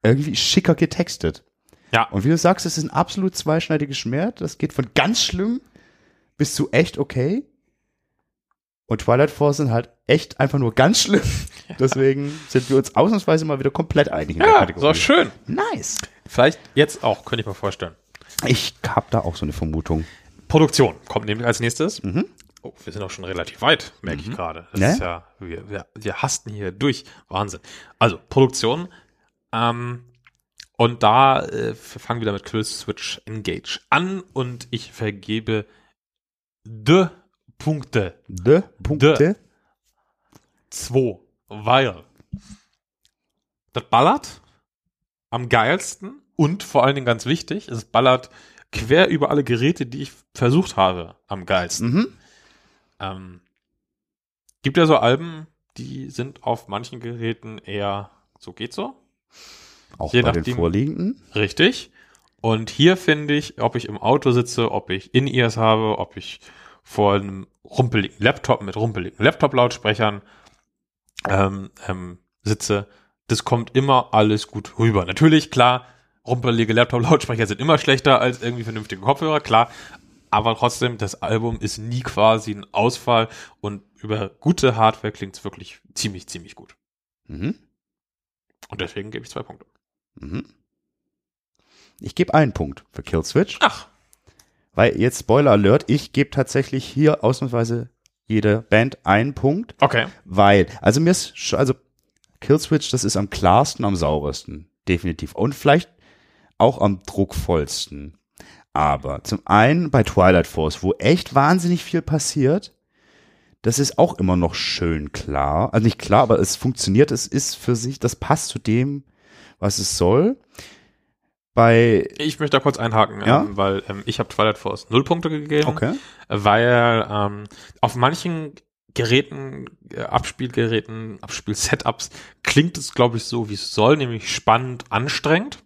irgendwie schicker getextet. Ja. Und wie du sagst, es ist ein absolut zweischneidiges Schwert. Das geht von ganz schlimm bis zu echt okay. Und Twilight Force sind halt echt einfach nur ganz schlimm. Ja. Deswegen sind wir uns ausnahmsweise mal wieder komplett einig in ja, der Kategorie. So schön. Nice. Vielleicht jetzt auch, könnte ich mir vorstellen. Ich habe da auch so eine Vermutung. Produktion kommt nämlich als nächstes. Mhm. Oh, wir sind auch schon relativ weit, merke mhm. ich gerade. Das ne? ist ja, wir, wir, wir hasten hier durch. Wahnsinn. Also, Produktion. Ähm, und da äh, fangen wir wieder mit Kill Switch Engage an und ich vergebe de Punkte. De Punkte? De zwei. Weil das ballert am geilsten und vor allen Dingen ganz wichtig, es ballert quer über alle Geräte, die ich versucht habe, am geilsten. Mhm. Ähm, gibt ja so Alben, die sind auf manchen Geräten eher so geht so. Auch Je bei den nachdem- vorliegenden. Richtig. Und hier finde ich, ob ich im Auto sitze, ob ich In-Ears habe, ob ich vor einem rumpeligen Laptop mit rumpeligen Laptop-Lautsprechern ähm, ähm, sitze, das kommt immer alles gut rüber. Natürlich, klar, rumpelige Laptop-Lautsprecher sind immer schlechter als irgendwie vernünftige Kopfhörer, klar. Aber trotzdem, das Album ist nie quasi ein Ausfall und über gute Hardware klingt es wirklich ziemlich, ziemlich gut. Mhm. Und deswegen gebe ich zwei Punkte. Mhm. Ich gebe einen Punkt für Killswitch, Ach, weil jetzt Spoiler Alert, ich gebe tatsächlich hier ausnahmsweise jede Band einen Punkt, okay. weil, also mir ist, also Killswitch, das ist am klarsten, am saubersten, definitiv. Und vielleicht auch am druckvollsten. Aber zum einen bei Twilight Force, wo echt wahnsinnig viel passiert, das ist auch immer noch schön klar. Also nicht klar, aber es funktioniert, es ist für sich, das passt zu dem, was es soll. Bei, Ich möchte da kurz einhaken, Ja? ähm, weil ähm, ich habe Twilight Force null Punkte gegeben, okay. weil ähm, auf manchen Geräten, äh, Abspielgeräten, Abspiel-Setups klingt es, glaube ich, so, wie es soll, nämlich spannend, anstrengend.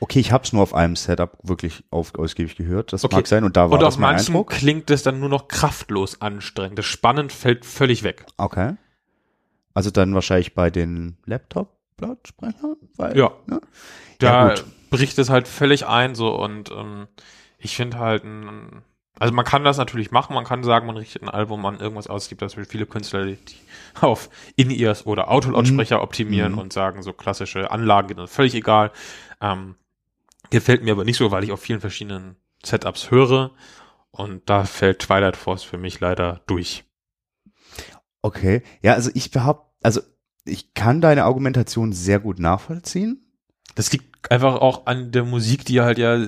Okay, ich hab's nur auf einem Setup wirklich auf, ausgiebig gehört. Das Okay. mag sein und da war Und das auf mein manchen Eindruck. klingt es dann nur noch kraftlos anstrengend. Das Spannend fällt völlig weg. Okay. Also dann wahrscheinlich bei den Laptop-Lautsprechern? Weil- Ja. Ne? Da Ja, gut. bricht es halt völlig ein so und ähm, ich finde halt ein, also man kann das natürlich machen, man kann sagen, man richtet ein Album an irgendwas aus. Es gibt natürlich viele Künstler, die auf In-Ears oder Autolautsprecher optimieren Mhm. und sagen, so klassische Anlagen völlig egal. Ähm, gefällt mir aber nicht so, weil ich auf vielen verschiedenen Setups höre und da fällt Twilight Force für mich leider durch. Okay. Ja, also ich behaupte, also ich kann deine Argumentation sehr gut nachvollziehen. Das liegt einfach auch an der Musik, die halt ja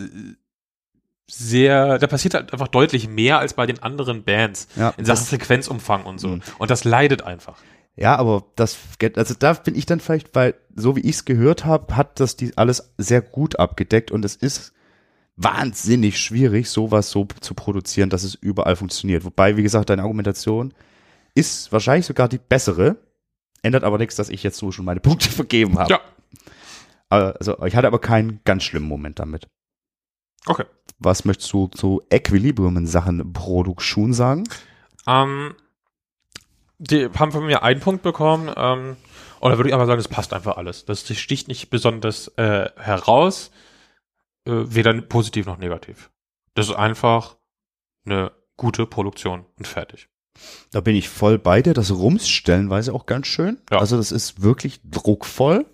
sehr, da passiert halt einfach deutlich mehr als bei den anderen Bands Ja, in Sachen Frequenzumfang und so. Mhm. Und das leidet einfach. Ja, aber das, also da bin ich dann vielleicht, weil so wie ich es gehört habe, hat das die alles sehr gut abgedeckt und es ist wahnsinnig schwierig, sowas so zu produzieren, dass es überall funktioniert. Wobei, wie gesagt, deine Argumentation ist wahrscheinlich sogar die bessere, ändert aber nichts, dass ich jetzt so schon meine Punkte vergeben habe. Ja. Also ich hatte aber keinen ganz schlimmen Moment damit. Okay. Was möchtest du zu Equilibrium in Sachen Produktion sagen? Ähm, die haben von mir einen Punkt bekommen. Ähm, und da würde ich aber sagen, das passt einfach alles. Das sticht nicht besonders äh, heraus, äh, weder positiv noch negativ. Das ist einfach eine gute Produktion und fertig. Da bin ich voll bei dir. Das Rums stellenweise auch ganz schön. Ja. Also das ist wirklich druckvoll.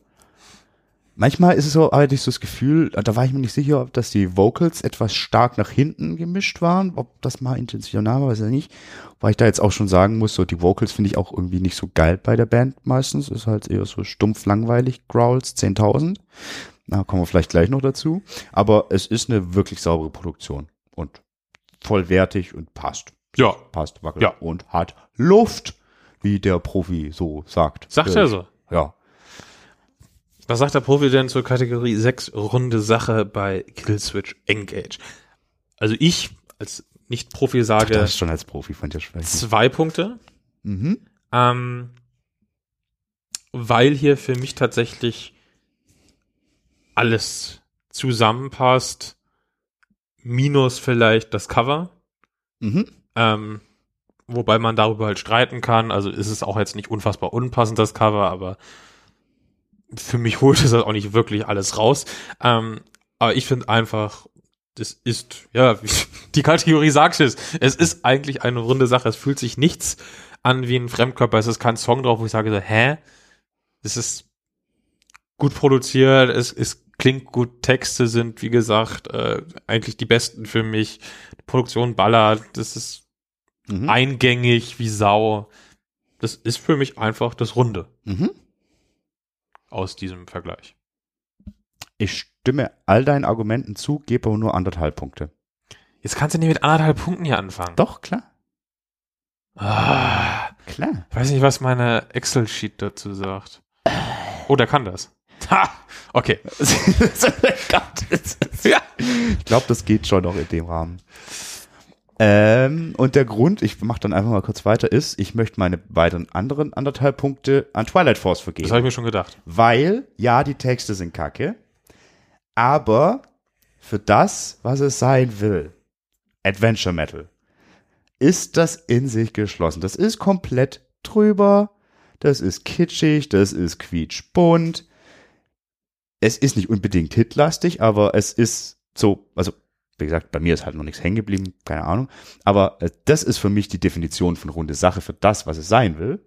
Manchmal ist es so, hatte ich so das Gefühl, da war ich mir nicht sicher, ob das die Vocals etwas stark nach hinten gemischt waren, ob das mal intentional war, weiß ich nicht. Weil ich da jetzt auch schon sagen muss, so die Vocals finde ich auch irgendwie nicht so geil bei der Band meistens. Ist halt eher so stumpf langweilig, Growls 10.000. Da kommen wir vielleicht gleich noch dazu. Aber es ist eine wirklich saubere Produktion und vollwertig und passt. Ja. Passt, wackelt Ja. und hat Luft, wie der Profi so sagt. Sagt er so. Ja. Was sagt der Profi denn zur Kategorie 6 runde Sache bei Killswitch Engage? Also ich als Nicht-Profi sage Das schon als Profi von dir sprechen. zwei Punkte, Mhm. ähm, weil hier für mich tatsächlich alles zusammenpasst, minus vielleicht das Cover. Mhm. Ähm, wobei man darüber halt streiten kann. Also ist es auch jetzt nicht unfassbar unpassend, das Cover, aber für mich holt es das auch nicht wirklich alles raus. Ähm, aber ich finde einfach, das ist, ja, die Kategorie sagt es, es ist eigentlich eine runde Sache. Es fühlt sich nichts an wie ein Fremdkörper. Es ist kein Song drauf, wo ich sage so, hä? Es ist gut produziert, es, es klingt gut, Texte sind, wie gesagt, äh, eigentlich die besten für mich. Die Produktion ballert, das ist Mhm. eingängig wie Sau. Das ist für mich einfach das Runde Mhm. Aus diesem Vergleich. Ich stimme all deinen Argumenten zu, gebe aber nur anderthalb Punkte. Jetzt kannst du nicht mit anderthalb Punkten hier anfangen. Doch, klar. Ah, Klar. weiß nicht, was meine Excel-Sheet dazu sagt. Oh, der kann das. Ha! Okay. ja. Ich glaube, das geht schon noch in dem Rahmen. Ähm, und der Grund, ich mache dann einfach mal kurz weiter, ist, ich möchte meine weiteren anderen anderthalb Punkte an Twilight Force vergeben. Das habe ich mir schon gedacht. Weil, ja, die Texte sind kacke, aber für das, was es sein will, Adventure Metal, ist das in sich geschlossen. Das ist komplett drüber, das ist kitschig, das ist quietschbunt. Es ist nicht unbedingt hitlastig, aber es ist so, also wie gesagt, bei mir ist halt noch nichts hängen geblieben, keine Ahnung. Aber äh, das ist für mich die Definition von runde Sache für das, was es sein will.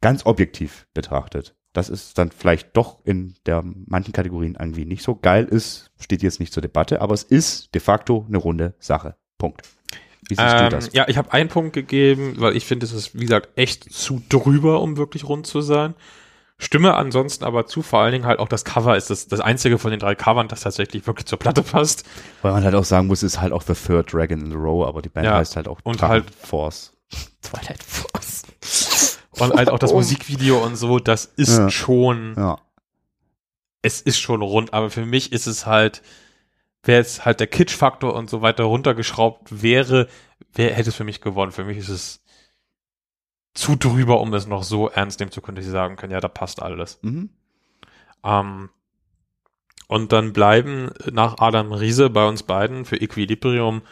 Ganz objektiv betrachtet. Das ist dann vielleicht doch in der manchen Kategorien irgendwie nicht so geil ist, steht jetzt nicht zur Debatte, aber es ist de facto eine runde Sache. Punkt. Wie siehst ähm, du das? Ja, ich habe einen Punkt gegeben, weil ich finde, es ist, wie gesagt, echt zu drüber, um wirklich rund zu sein. Stimme ansonsten aber zu, vor allen Dingen halt auch das Cover ist das, das einzige von den drei Covern, das tatsächlich wirklich zur Platte passt. Weil man halt auch sagen muss, ist halt auch The Third Dragon in the Row, aber die Band ja, heißt halt auch und halt Force. Twilight Force. Und halt auch das. Musikvideo und so, das ist ja. schon, ja. es ist schon rund, aber für mich ist es halt, wäre jetzt halt der Kitsch-Faktor und so weiter runtergeschraubt wäre, wer hätte es für mich gewonnen. Für mich ist es zu drüber, um es noch so ernst nehmen zu können, dass sie sagen können, ja, da passt alles. Mhm. Ähm, und dann bleiben nach Adam Riese bei uns beiden für Equilibrium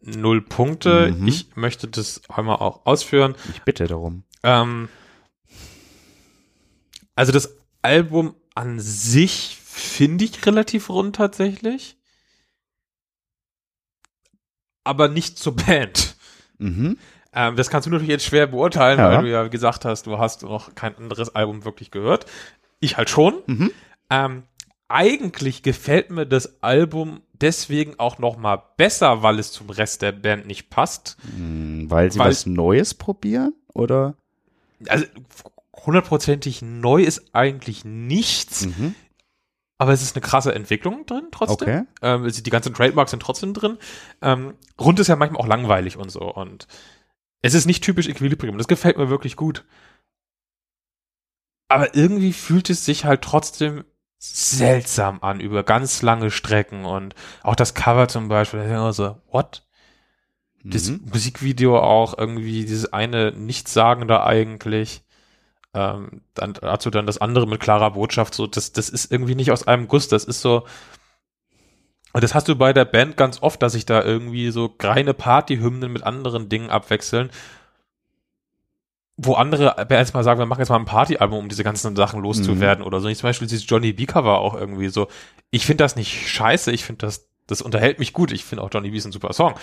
null Punkte. Mhm. Ich möchte das einmal auch ausführen. Ich bitte darum. Ähm, also das Album an sich finde ich relativ rund tatsächlich. Aber nicht zur Band. Mhm. Ähm, das kannst du natürlich jetzt schwer beurteilen, ja. weil du ja gesagt hast, du hast noch kein anderes Album wirklich gehört. Ich halt schon. Mhm. Ähm, eigentlich gefällt mir das Album deswegen auch noch mal besser, weil es zum Rest der Band nicht passt. Mhm, weil sie weil, was Neues probieren, oder? Also hundertprozentig neu ist eigentlich nichts. Mhm. Aber es ist eine krasse Entwicklung drin trotzdem. Okay. Ähm, die ganzen Trademarks sind trotzdem drin. Ähm, rund ist ja manchmal auch langweilig und so. Und es ist nicht typisch Equilibrium. Das gefällt mir wirklich gut. Aber irgendwie fühlt es sich halt trotzdem seltsam an über ganz lange Strecken und auch das Cover zum Beispiel. Da so, what? Das mhm. Musikvideo auch irgendwie, dieses eine Nichtssagende eigentlich. Ähm, dann dazu dann das andere mit klarer Botschaft, so, das, das ist irgendwie nicht aus einem Guss, das ist so, und das hast du bei der Band ganz oft, dass sich da irgendwie so reine Partyhymnen mit anderen Dingen abwechseln. Wo andere Bands mal sagen, wir machen jetzt mal ein Partyalbum, um diese ganzen Sachen loszuwerden mhm. oder so. Ich zum Beispiel dieses Johnny B Cover auch irgendwie so. Ich finde das nicht scheiße, ich finde das, das unterhält mich gut. Ich finde auch Johnny B ist ein super Song.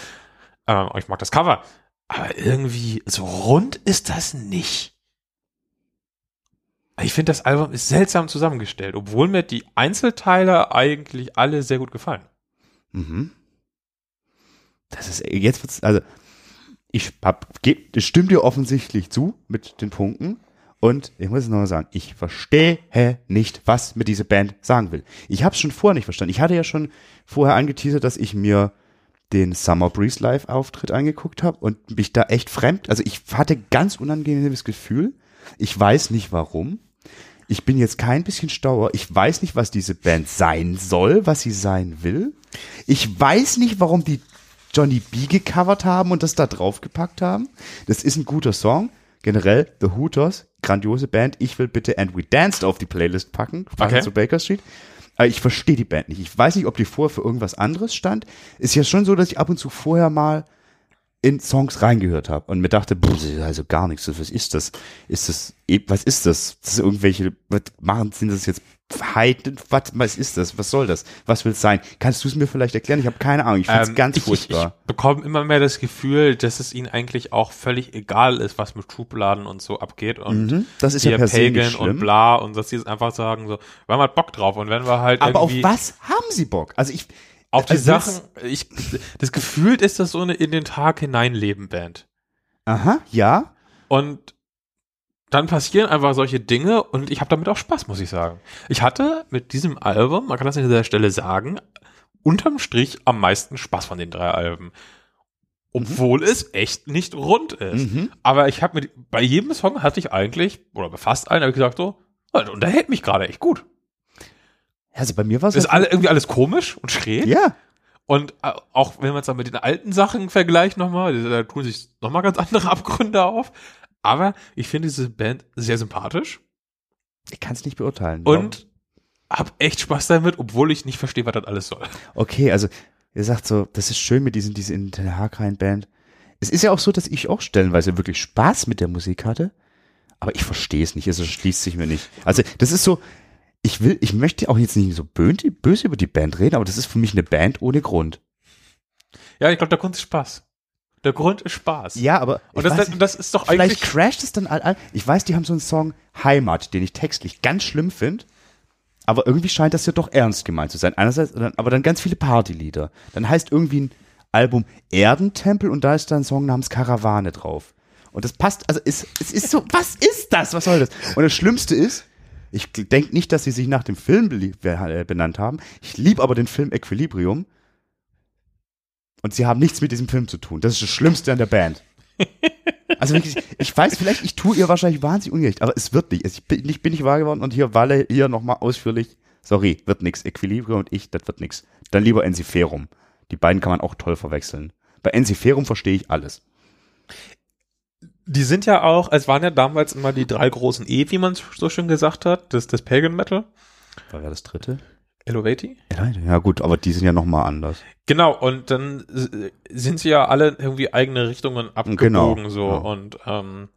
Ähm, ich mag das Cover. Aber irgendwie so rund ist das nicht. Ich finde, das Album ist seltsam zusammengestellt, obwohl mir die Einzelteile eigentlich alle sehr gut gefallen. Mhm. Das ist, jetzt wird's, also, ich hab, geb, stimmt dir offensichtlich zu mit den Punkten. Und ich muss es nochmal sagen, ich verstehe nicht, was mir diese Band sagen will. Ich habe es schon vorher nicht verstanden. Ich hatte ja schon vorher angeteasert, dass ich mir den Summer Breeze Live Auftritt angeguckt habe und mich da echt fremd, also ich hatte ganz unangenehmes Gefühl. Ich weiß nicht warum. Ich bin jetzt kein bisschen stauer. Ich weiß nicht, was diese Band sein soll, was sie sein will. Ich weiß nicht, warum die Johnny B gecovert haben und das da draufgepackt haben. Das ist ein guter Song. Generell, The Hooters, grandiose Band. Ich will bitte And We Danced auf die Playlist packen, okay. zu Baker Street. Aber ich verstehe die Band nicht. Ich weiß nicht, ob die vorher für irgendwas anderes stand. Ist ja schon so, dass ich ab und zu vorher mal in Songs reingehört habe und mir dachte, also gar nichts. Was ist das? Ist das, was ist das? Das ist irgendwelche, was machen, sind das jetzt Heiden, was, was ist das? Was soll das? Was will es sein? Kannst du es mir vielleicht erklären? Ich habe keine Ahnung. Ich finde es ähm, ganz furchtbar. Ich, ich bekomme immer mehr das Gefühl, dass es ihnen eigentlich auch völlig egal ist, was mit Schubladen und so abgeht und mhm, das ist ja Pagan und bla und dass sie es einfach sagen so, wir haben halt Bock drauf und wenn wir halt Aber auf was haben sie Bock? Also ich auf die also Sachen, ich, das Gefühl ist das so eine in den Tag hineinleben Band. Aha, ja. Und dann passieren einfach solche Dinge und ich habe damit auch Spaß, muss ich sagen. Ich hatte mit diesem Album, man kann das an dieser Stelle sagen, unterm Strich am meisten Spaß von den drei Alben. Obwohl mhm. es echt nicht rund ist. Mhm. Aber ich habe mit, bei jedem Song hatte ich eigentlich, oder bei fast allen habe ich gesagt so, das unterhält mich gerade echt gut. Also bei mir war es. Ist alle, irgendwie alles komisch und schräg. Ja. Und äh, auch wenn man es dann mit den alten Sachen vergleicht nochmal, da tun sich nochmal ganz andere Abgründe auf. Aber ich finde diese Band sehr sympathisch Ich kann es nicht beurteilen. und hab echt Spaß damit, obwohl ich nicht verstehe, was das alles soll. Okay, also ihr sagt so, das ist schön mit diesen, diese in der Haarkrein Band. Es ist ja auch so, dass ich auch stellenweise wirklich Spaß mit der Musik hatte, aber ich verstehe es nicht, es schließt sich mir nicht. Also das ist so, ich will, ich möchte auch jetzt nicht so böse, über die Band reden, aber das ist für mich eine Band ohne Grund. Ja, ich glaube, der Grund ist Spaß. Der Grund ist Spaß. Ja, aber Und das, weiß das, ist doch Vielleicht eigentlich. crasht es dann all. Ich weiß, die haben so einen Song Heimat, den ich textlich ganz schlimm finde. Aber irgendwie scheint das ja doch ernst gemeint zu sein. Einerseits, aber dann ganz viele Partylieder. Dann heißt irgendwie ein Album Erdentempel und da ist da ein Song namens Karawane drauf. Und das passt, also es, es ist so, was ist das? Was soll das? Und das Schlimmste ist, ich denke nicht, dass sie sich nach dem Film äh, benannt haben. Ich liebe aber den Film Equilibrium. Und sie haben nichts mit diesem Film zu tun. Das ist das Schlimmste an der Band. Also wirklich, ich weiß vielleicht, ich tue ihr wahrscheinlich wahnsinnig ungerecht, aber es wird nicht. Ich bin, ich bin nicht wahr geworden und hier Walle, hier nochmal ausführlich. Sorry, wird nix. Equilibrium und ich, das wird nix. Dann lieber Ensiferum. Die beiden kann man auch toll verwechseln. Bei Ensiferum verstehe ich alles. Die sind ja auch, es waren ja damals immer die drei großen E, wie man so schön gesagt hat, das, das Pagan Metal. War ja das dritte? Elevati? Ja gut, aber die sind ja nochmal anders. Genau, und dann sind sie ja alle irgendwie eigene Richtungen abgebogen Genau, so ja. und ähm,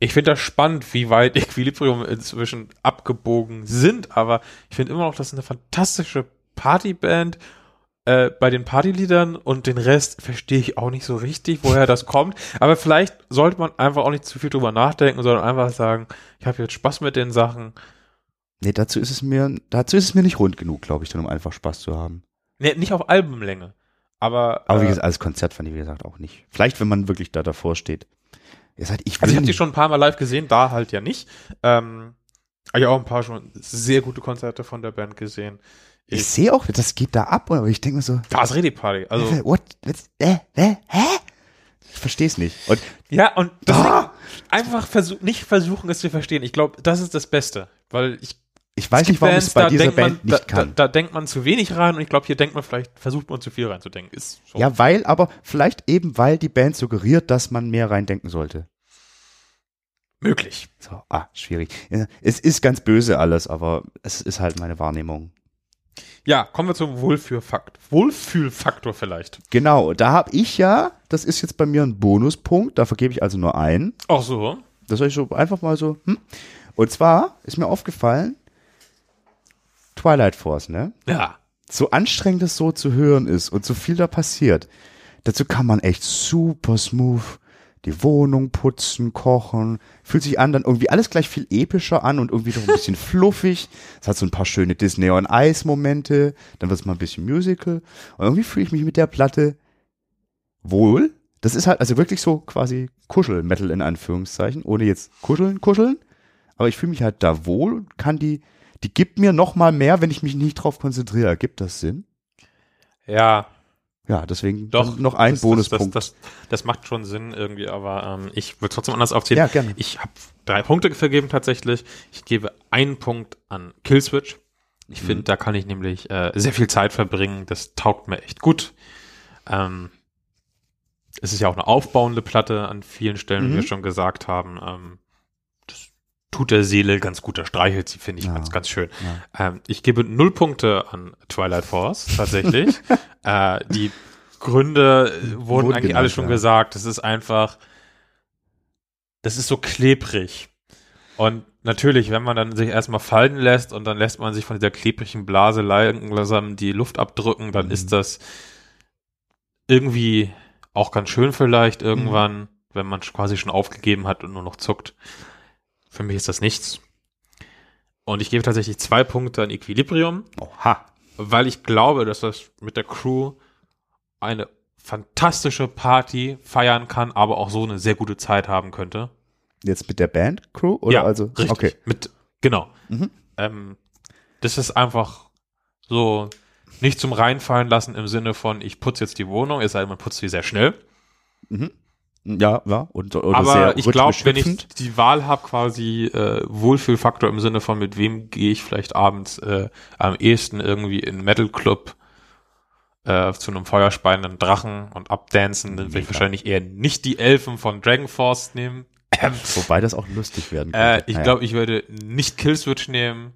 ich finde das spannend, wie weit Equilibrium inzwischen abgebogen sind, aber ich finde immer noch, das ist eine fantastische Partyband äh, bei den Partyliedern und den Rest verstehe ich auch nicht so richtig, woher das kommt. Aber vielleicht sollte man einfach auch nicht zu viel drüber nachdenken, sondern einfach sagen, ich habe jetzt Spaß mit den Sachen. Nee, dazu ist es mir, dazu ist es mir nicht rund genug, glaube ich, dann um einfach Spaß zu haben. Nee, nicht auf Albumlänge. Aber, Aber wie äh, gesagt, als Konzert fand ich, wie gesagt, auch nicht. Vielleicht, wenn man wirklich da davor steht. Ihr seid, ich Also ich habe die schon ein paar Mal live gesehen, da halt ja nicht. Ähm, ich habe auch ein paar schon sehr gute Konzerte von der Band gesehen. Ich Ich, sehe auch, das geht da ab, aber ich denke mir so, da ist Ready Party. Also what, was, äh, äh, hä? Ich verstehe es nicht. Und ja und Ah! einfach versuch, nicht versuchen es zu verstehen. Ich glaube, das ist das Beste, weil ich ich weiß nicht, warum Bands, es bei dieser man, Band nicht da, kann. Da, da denkt man zu wenig rein und ich glaube, hier denkt man vielleicht, versucht man zu viel reinzudenken. Ist so. Ja, weil, aber vielleicht eben, weil die Band suggeriert, dass man mehr reindenken sollte. möglich. So, ah, schwierig. Es ist ganz böse alles, aber es ist halt meine Wahrnehmung. Ja, kommen wir zum Wohlfühlfaktor. Wohlfühlfaktor vielleicht. Genau, da habe ich ja, das ist jetzt bei mir ein Bonuspunkt, da vergebe ich also nur einen. Auch so. Das soll ich so einfach mal so, hm? Und zwar ist mir aufgefallen, Twilight Force, ne? Ja. so anstrengend es so zu hören ist und so viel da passiert, dazu kann man echt super smooth die Wohnung putzen, kochen, fühlt sich an, dann irgendwie alles gleich viel epischer an und irgendwie doch ein bisschen fluffig. Es hat so ein paar schöne Disney on Ice Momente, dann wird es mal ein bisschen Musical und irgendwie fühle ich mich mit der Platte wohl. Das ist halt also wirklich so quasi Kuschel-Metal in Anführungszeichen, ohne jetzt kuscheln, kuscheln. Aber ich fühle mich halt da wohl und kann die, die gibt mir noch mal mehr, wenn ich mich nicht drauf konzentriere. Gibt das Sinn? Ja, Ja, deswegen Doch, noch ein das, Bonuspunkt. Das, das, das, macht schon Sinn irgendwie, aber ähm, ich würde trotzdem anders aufzählen. Ja, gerne. Ich habe drei Punkte vergeben tatsächlich. Ich gebe einen Punkt an Killswitch. Ich Mhm. finde, da kann ich nämlich äh, sehr viel Zeit verbringen. Das taugt mir echt gut. Ähm, es ist ja auch eine aufbauende Platte an vielen Stellen, wie Mhm. wir schon gesagt haben. Ähm, tut der Seele ganz gut. Da streichelt sie, finde ich, Ja. ganz, ganz schön. Ähm, ich gebe null Punkte an Twilight Force, tatsächlich. äh, die Gründe äh, wurden, Wurden eigentlich alle genannt, schon ja. gesagt. Das ist einfach, das ist so klebrig. Und natürlich, wenn man dann sich erstmal fallen lässt und dann lässt man sich von dieser klebrigen Blase langsam die Luft abdrücken, dann Mhm. ist das irgendwie auch ganz schön vielleicht irgendwann, wenn man quasi schon aufgegeben hat und nur noch zuckt. Für mich ist das nichts. Und ich gebe tatsächlich zwei Punkte an Equilibrium, Oha. weil ich glaube, dass das mit der Crew eine fantastische Party feiern kann, aber auch so eine sehr gute Zeit haben könnte. Jetzt mit der Band Crew oder also richtig. okay. Mit, genau. Mhm. Ähm, das ist einfach so nicht zum Reinfallen lassen im Sinne von, ich putze jetzt die Wohnung, es sei denn, man putzt sie sehr schnell. Ja, ja und oder Aber ich glaube, wenn ich die Wahl habe, quasi äh, Wohlfühlfaktor im Sinne von, mit wem gehe ich vielleicht abends äh, am ehesten irgendwie in Metal Club äh, zu einem feuerspeienden Drachen und abdancen, dann würde ich wahrscheinlich eher nicht die Elfen von Dragon Force nehmen. Wobei das auch lustig werden Äh, könnte. ich Naja. glaube, ich würde nicht Killswitch nehmen.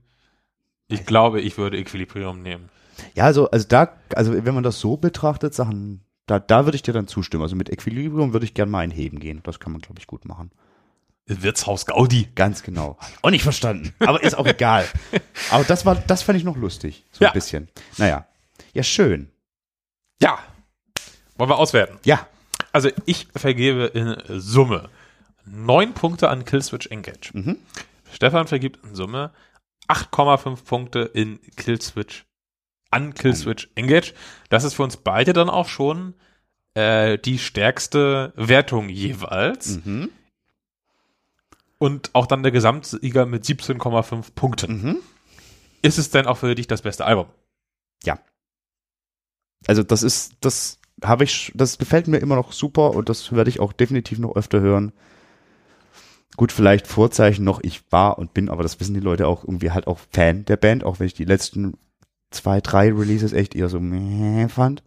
Ich glaube, ich würde Equilibrium nehmen. Ja, also, also da, also wenn man das so betrachtet, Sachen, da, da würde ich dir dann zustimmen. Also mit Equilibrium würde ich gerne mal einheben gehen. Das kann man, glaube ich, gut machen. Wirtshaus Gaudi. Ganz genau. Auch nicht verstanden. Aber ist auch egal. Aber das war, das fand ich noch lustig. So Ja. ein bisschen. Naja. Ja, schön. Ja. Wollen wir auswerten? Ja. Also ich vergebe in Summe neun Punkte an Killswitch Engage. Mhm. Stefan vergibt in Summe 8,5 Punkte in Killswitch an Killswitch Engage. Das ist für uns beide dann auch schon äh, die stärkste Wertung jeweils. Mhm. Und auch dann der Gesamtsieger mit 17,5 Punkten. Mhm. Ist es denn auch für dich das beste Album? Also das ist, das habe ich, das gefällt mir immer noch super und das werde ich auch definitiv noch öfter hören. Gut, vielleicht Vorzeichen noch, ich war und bin, aber das wissen die Leute auch irgendwie halt auch Fan der Band, auch wenn ich die letzten zwei, drei Releases echt eher so fand.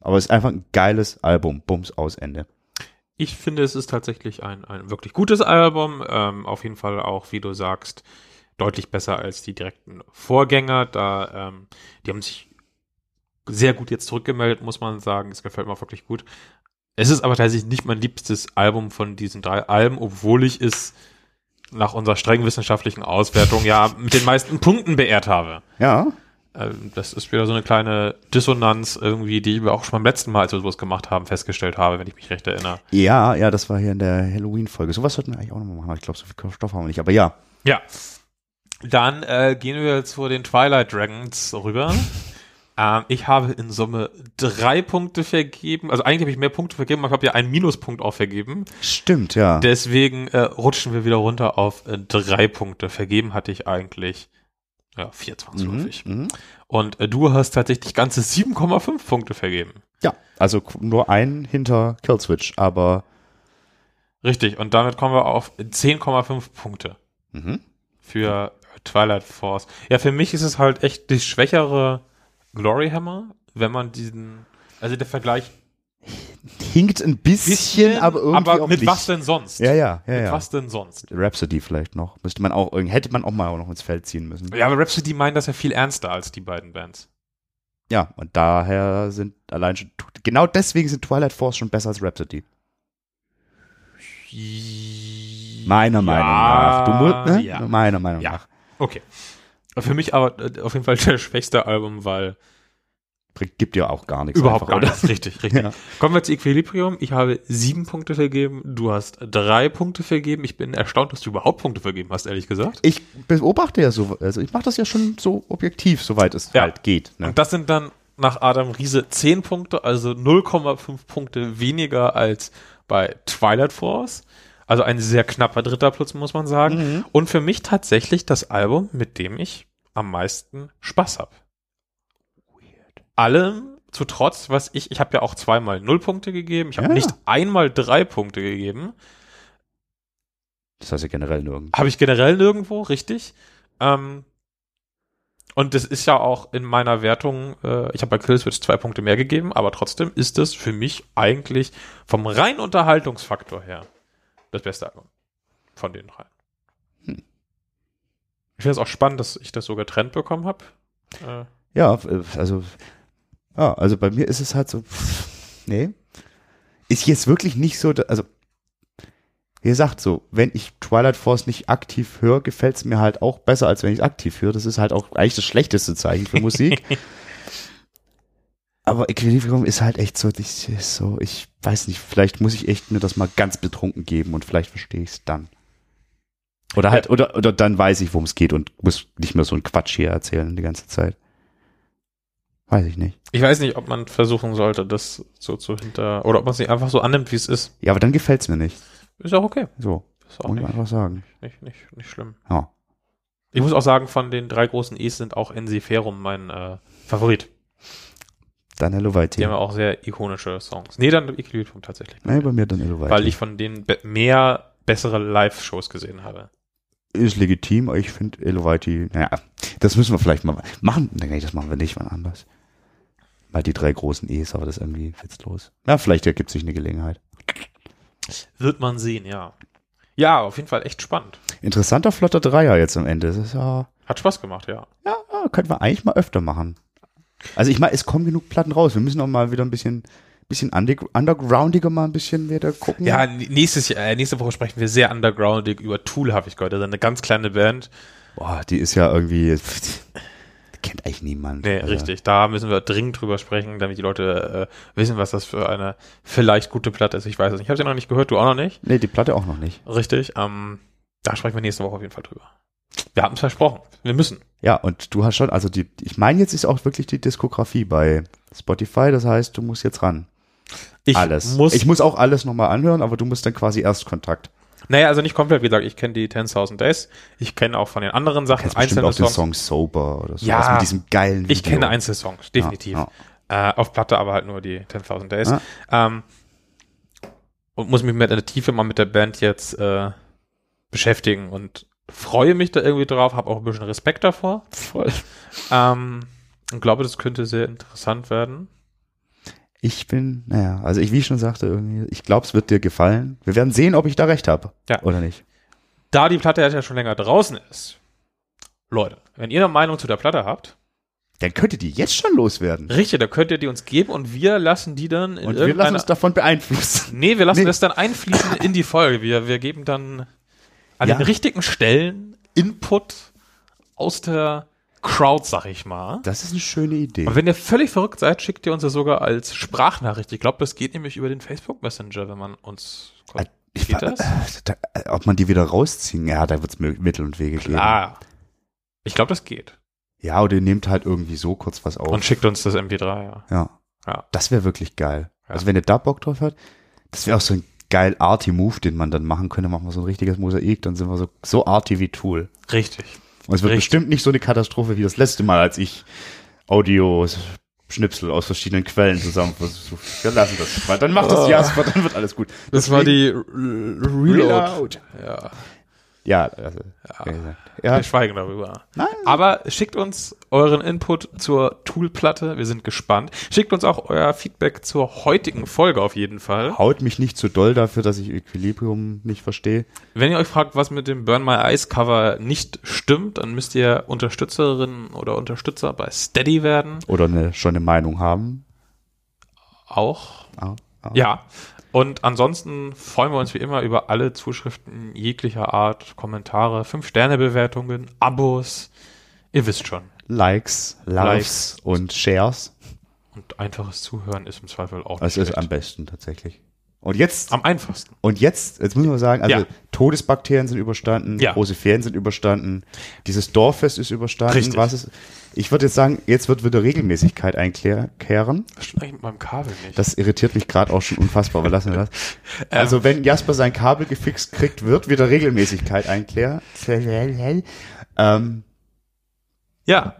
Aber es ist einfach ein geiles Album, Bums aus Ende. Ich finde, es ist tatsächlich ein, ein wirklich gutes Album. Ähm, auf jeden Fall auch, wie du sagst, deutlich besser als die direkten Vorgänger. Da, ähm, die haben sich sehr gut jetzt zurückgemeldet, muss man sagen. Es gefällt mir wirklich gut. Es ist aber tatsächlich nicht mein liebstes Album von diesen drei Alben, obwohl ich es nach unserer streng wissenschaftlichen Auswertung ja mit den meisten Punkten beehrt habe. Ja, das ist wieder so eine kleine Dissonanz irgendwie, die wir auch schon beim letzten Mal, als wir sowas gemacht haben, festgestellt habe, wenn ich mich recht erinnere. ja, ja, das war hier in der Halloween-Folge. Sowas sollten wir eigentlich auch nochmal machen. Ich glaube, so viel Stoff haben wir nicht. Aber ja, Ja. Dann äh, gehen wir zu den Twilight Dragons rüber. ähm, ich habe in Summe drei Punkte vergeben. Also eigentlich habe ich mehr Punkte vergeben, aber ich habe ja einen Minuspunkt auch vergeben. stimmt, ja. Deswegen äh, rutschen wir wieder runter auf äh, drei Punkte. Vergeben hatte ich eigentlich ja, 24 Mhm, häufig. mhm. Und äh, du hast tatsächlich ganze 7,5 Punkte vergeben. Ja, also nur ein hinter Killswitch, aber Richtig. Und damit kommen wir auf 10,5 Punkte. mhm. für Twilight Force. Ja, für mich ist es halt echt die schwächere Glory Hammer, wenn man diesen, also der Vergleich hinkt ein bisschen, aber irgendwie aber auch mit nicht. was denn sonst? Ja, ja, ja, mit ja. was denn sonst? Rhapsody vielleicht noch. Müsste man auch irgendwie, hätte man auch mal noch ins Feld ziehen müssen. Ja, aber Rhapsody meint das ja viel ernster als die beiden Bands. Ja, und daher sind allein schon, genau deswegen sind Twilight Force schon besser als Rhapsody. Meiner Meinung nach. Du musst, ne? Ja. Meiner Meinung Ja. nach. Okay. Für mich aber äh, auf jeden Fall das schwächste Album, weil Gibt ja auch gar nichts. überhaupt gar nichts. Richtig, richtig. Ja. Kommen wir zu Equilibrium. Ich habe sieben Punkte vergeben. Du hast drei Punkte vergeben. Ich bin erstaunt, dass du überhaupt Punkte vergeben hast, ehrlich gesagt. Ich beobachte ja so, also ich mache das ja schon so objektiv, soweit es Ja. halt geht. Ne? Und das sind dann nach Adam Riese 10 Punkte, also 0,5 Punkte weniger als bei Twilight Force. Also ein sehr knapper dritter Platz, muss man sagen. Mhm. Und für mich tatsächlich das Album, mit dem ich am meisten Spaß habe. Allem zu trotz, was ich, ich habe ja auch zweimal null Punkte gegeben, ich habe Ja. nicht einmal drei Punkte gegeben. Das heißt ja generell nirgends. Habe ich generell nirgendwo, richtig. Ähm, und das ist ja auch in meiner Wertung, äh, ich habe bei Killswitch zwei Punkte mehr gegeben, aber trotzdem ist das für mich eigentlich vom reinen Unterhaltungsfaktor her das beste Album von den drei. Hm. Ich finde es auch spannend, dass ich das so getrennt bekommen habe. Äh, Ja, äh, also, ja, also bei mir ist es halt so, pff, nee. Ist jetzt wirklich nicht so, also, wie gesagt, so, wenn ich Twilight Force nicht aktiv höre, gefällt es mir halt auch besser, als wenn ich es aktiv höre. Das ist halt auch eigentlich das schlechteste Zeichen für Musik. Aber Equilibrium ist halt echt so, ich, so, ich weiß nicht, vielleicht muss ich echt mir das mal ganz betrunken geben und vielleicht verstehe ich es dann. Oder halt, oder, oder dann weiß ich, worum es geht und muss nicht mehr so einen Quatsch hier erzählen die ganze Zeit. Weiß ich nicht. ich weiß nicht, ob man versuchen sollte, das so zu hinter, oder ob man es nicht einfach so annimmt, wie es ist. Ja, aber dann gefällt's mir nicht. Ist auch okay. So, Ist auch muss ich nicht, einfach sagen. nicht, nicht, nicht schlimm. Ja. Ich muss auch sagen, von den drei großen E's sind auch Ensiferum mein äh, Favorit. Dann Hello Die Weiti. haben ja auch sehr ikonische Songs. Nee, dann Equilibrium tatsächlich. Nee, bei mir dann Hello Weiti. weil ich von denen be mehr bessere Live-Shows gesehen habe. ist legitim, aber ich finde Hello Weiti, naja, das müssen wir vielleicht mal machen. Nee, das machen wir nicht, wann anders. Mal die drei großen E's, aber das ist irgendwie witzlos. Ja, vielleicht ergibt sich eine Gelegenheit. Wird man sehen, ja. Ja, auf jeden Fall echt spannend. Interessanter flotter Dreier jetzt am Ende. Das ist ja, Hat Spaß gemacht, ja. ja, könnten wir eigentlich mal öfter machen. Also ich meine, es kommen genug Platten raus. Wir müssen auch mal wieder ein bisschen, bisschen underg- undergroundiger mal ein bisschen wieder gucken. Ja, nächstes, äh, nächste Woche sprechen wir sehr undergroundig über Tool, habe ich gehört. Das ist eine ganz kleine Band. Boah, die ist ja irgendwie, kennt eigentlich niemand. Nee, Also, richtig. Da müssen wir dringend drüber sprechen, damit die Leute äh, wissen, was das für eine vielleicht gute Platte ist. Ich weiß es nicht. Ich habe sie noch nicht gehört, du auch noch nicht. Nee, die Platte auch noch nicht. Richtig. Ähm, da sprechen wir nächste Woche auf jeden Fall drüber. Wir haben es versprochen. Wir müssen. Ja, und du hast schon, also die, ich meine, jetzt ist auch wirklich die Diskografie bei Spotify, das heißt, du musst jetzt ran. Ich alles. muss. ich muss auch alles nochmal anhören, aber du musst dann quasi Erstkontakt. Naja, also nicht komplett. Wie gesagt, ich kenne die 10.000 Days. Ich kenne auch von den anderen Sachen einzelne auch den Songs. Song Sober oder so. Ja. mit diesem geilen Video. Ich kenne Einzelsongs, definitiv. Ja, Äh, auf Platte aber halt nur die 10.000 Days. Ja. Ähm, und muss mich mit der Tiefe mal mit der Band jetzt äh, beschäftigen und freue mich da irgendwie drauf, habe auch ein bisschen Respekt davor. Voll. Ähm, und glaube, das könnte sehr interessant werden. Ich bin, naja, also ich, wie ich schon sagte, irgendwie, ich glaube, es wird dir gefallen. Wir werden sehen, ob ich da recht habe. Ja. Oder nicht. Da die Platte ja schon länger draußen ist, Leute, wenn ihr eine Meinung zu der Platte habt, Dann könnt ihr die jetzt schon loswerden. richtig, dann könnt ihr die uns geben und wir lassen die dann in Und wir lassen uns davon beeinflussen. Nee, wir lassen Nee. das dann einfließen in die Folge. Wir, wir geben dann an Ja. den richtigen Stellen Input aus der Crowd, sag ich mal. Das ist eine schöne Idee. Und wenn ihr völlig verrückt seid, schickt ihr uns ja sogar als Sprachnachricht. Ich glaube, das geht nämlich über den Facebook Messenger, wenn man uns. Ich Geht war- das? äh, da, äh, ob man die wieder rausziehen? Ja, da wird es Mittel und Wege geben. Klar. Ich glaube, das geht. Ja, oder ihr nehmt halt irgendwie so kurz was auf. Und schickt uns das MP3, ja. ja. Ja. Das wäre wirklich geil. Ja. Also wenn ihr da Bock drauf habt, das wäre auch so ein geil arty Move, den man dann machen könnte. Machen wir so ein richtiges Mosaik, dann sind wir so, so arty wie Tool. Richtig. Und es wird Richtig. bestimmt nicht so eine Katastrophe wie das letzte Mal, als ich Audio Schnipsel aus verschiedenen Quellen zusammen versucht. Wir lassen das. Dann macht das Oh. Jasper, dann wird alles gut. Das war Deswegen- die Reload. Reload. Ja. Ja, also, gesagt. ja. Wir schweigen darüber. Nein. Aber schickt uns euren Input zur Tool-Platte. Wir sind gespannt. Schickt uns auch euer Feedback zur heutigen Folge auf jeden Fall. Haut mich nicht zu doll dafür, dass ich Equilibrium nicht verstehe. Wenn ihr euch fragt, was mit dem Burn My Eyes Cover nicht stimmt, dann müsst ihr Unterstützerin oder Unterstützer bei Steady werden. Oder eine, schon eine Meinung haben. Auch. Ah, ah. Ja. Und ansonsten freuen wir uns wie immer über alle Zuschriften jeglicher Art, Kommentare, 5-Sterne-Bewertungen, Abos. Ihr wisst schon. Likes, Loves Likes. und Shares. Und einfaches Zuhören ist im Zweifel auch Das nicht ist am besten tatsächlich. Und jetzt, am einfachsten. und jetzt, jetzt muss man sagen, also Ja. Todesbakterien sind überstanden, Ja. große Ferien sind überstanden, dieses Dorffest ist überstanden. Richtig. Was ist, ich würde jetzt sagen, jetzt wird wieder Regelmäßigkeit einkehren. Was stimmt eigentlich mit meinem Kabel nicht? Das irritiert mich gerade auch schon unfassbar, aber lassen wir das. Ähm. Also wenn Jasper sein Kabel gefixt kriegt, wird wieder Regelmäßigkeit einkehren. Ähm, ja.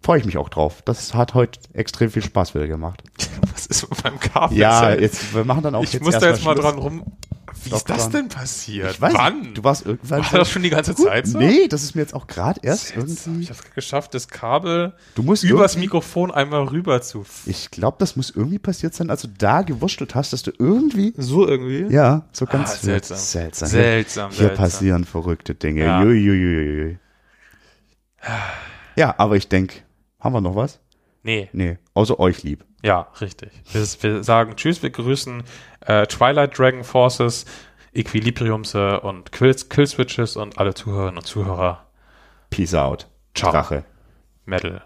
Freue ich mich auch drauf. Das hat heute extrem viel Spaß wieder gemacht. Was ist mit meinem Kabel? Ja, Jetzt- jetzt, wir machen dann auch ich jetzt muss da jetzt mal Schluss. dran rum. Wie Doch ist das dran. denn passiert? Ich weiß Wann? nicht, du warst irgendwann War das schon die ganze Gut, Zeit so? Nee, das ist mir jetzt auch gerade erst Seltsam. irgendwie. Ich habe es geschafft, das Kabel Du musst übers Mikrofon einmal rüber zu. Ich glaube, das muss irgendwie passiert sein, als du da gewurschtelt hast, dass du irgendwie. So irgendwie? Ja, so ganz Ah, seltsam. seltsam. Seltsam, Hier, hier seltsam. passieren verrückte Dinge. Ja. Juiuiui. Ja, aber ich denke, haben wir noch was? Nee, Nee, außer euch lieb. ja, richtig. Wir, wir sagen Tschüss, wir grüßen äh, Twilight Dragon Forces, Equilibriumse und Kill, Killswitches und alle Zuhörerinnen und Zuhörer. Peace out. Ciao. Drache. Metal.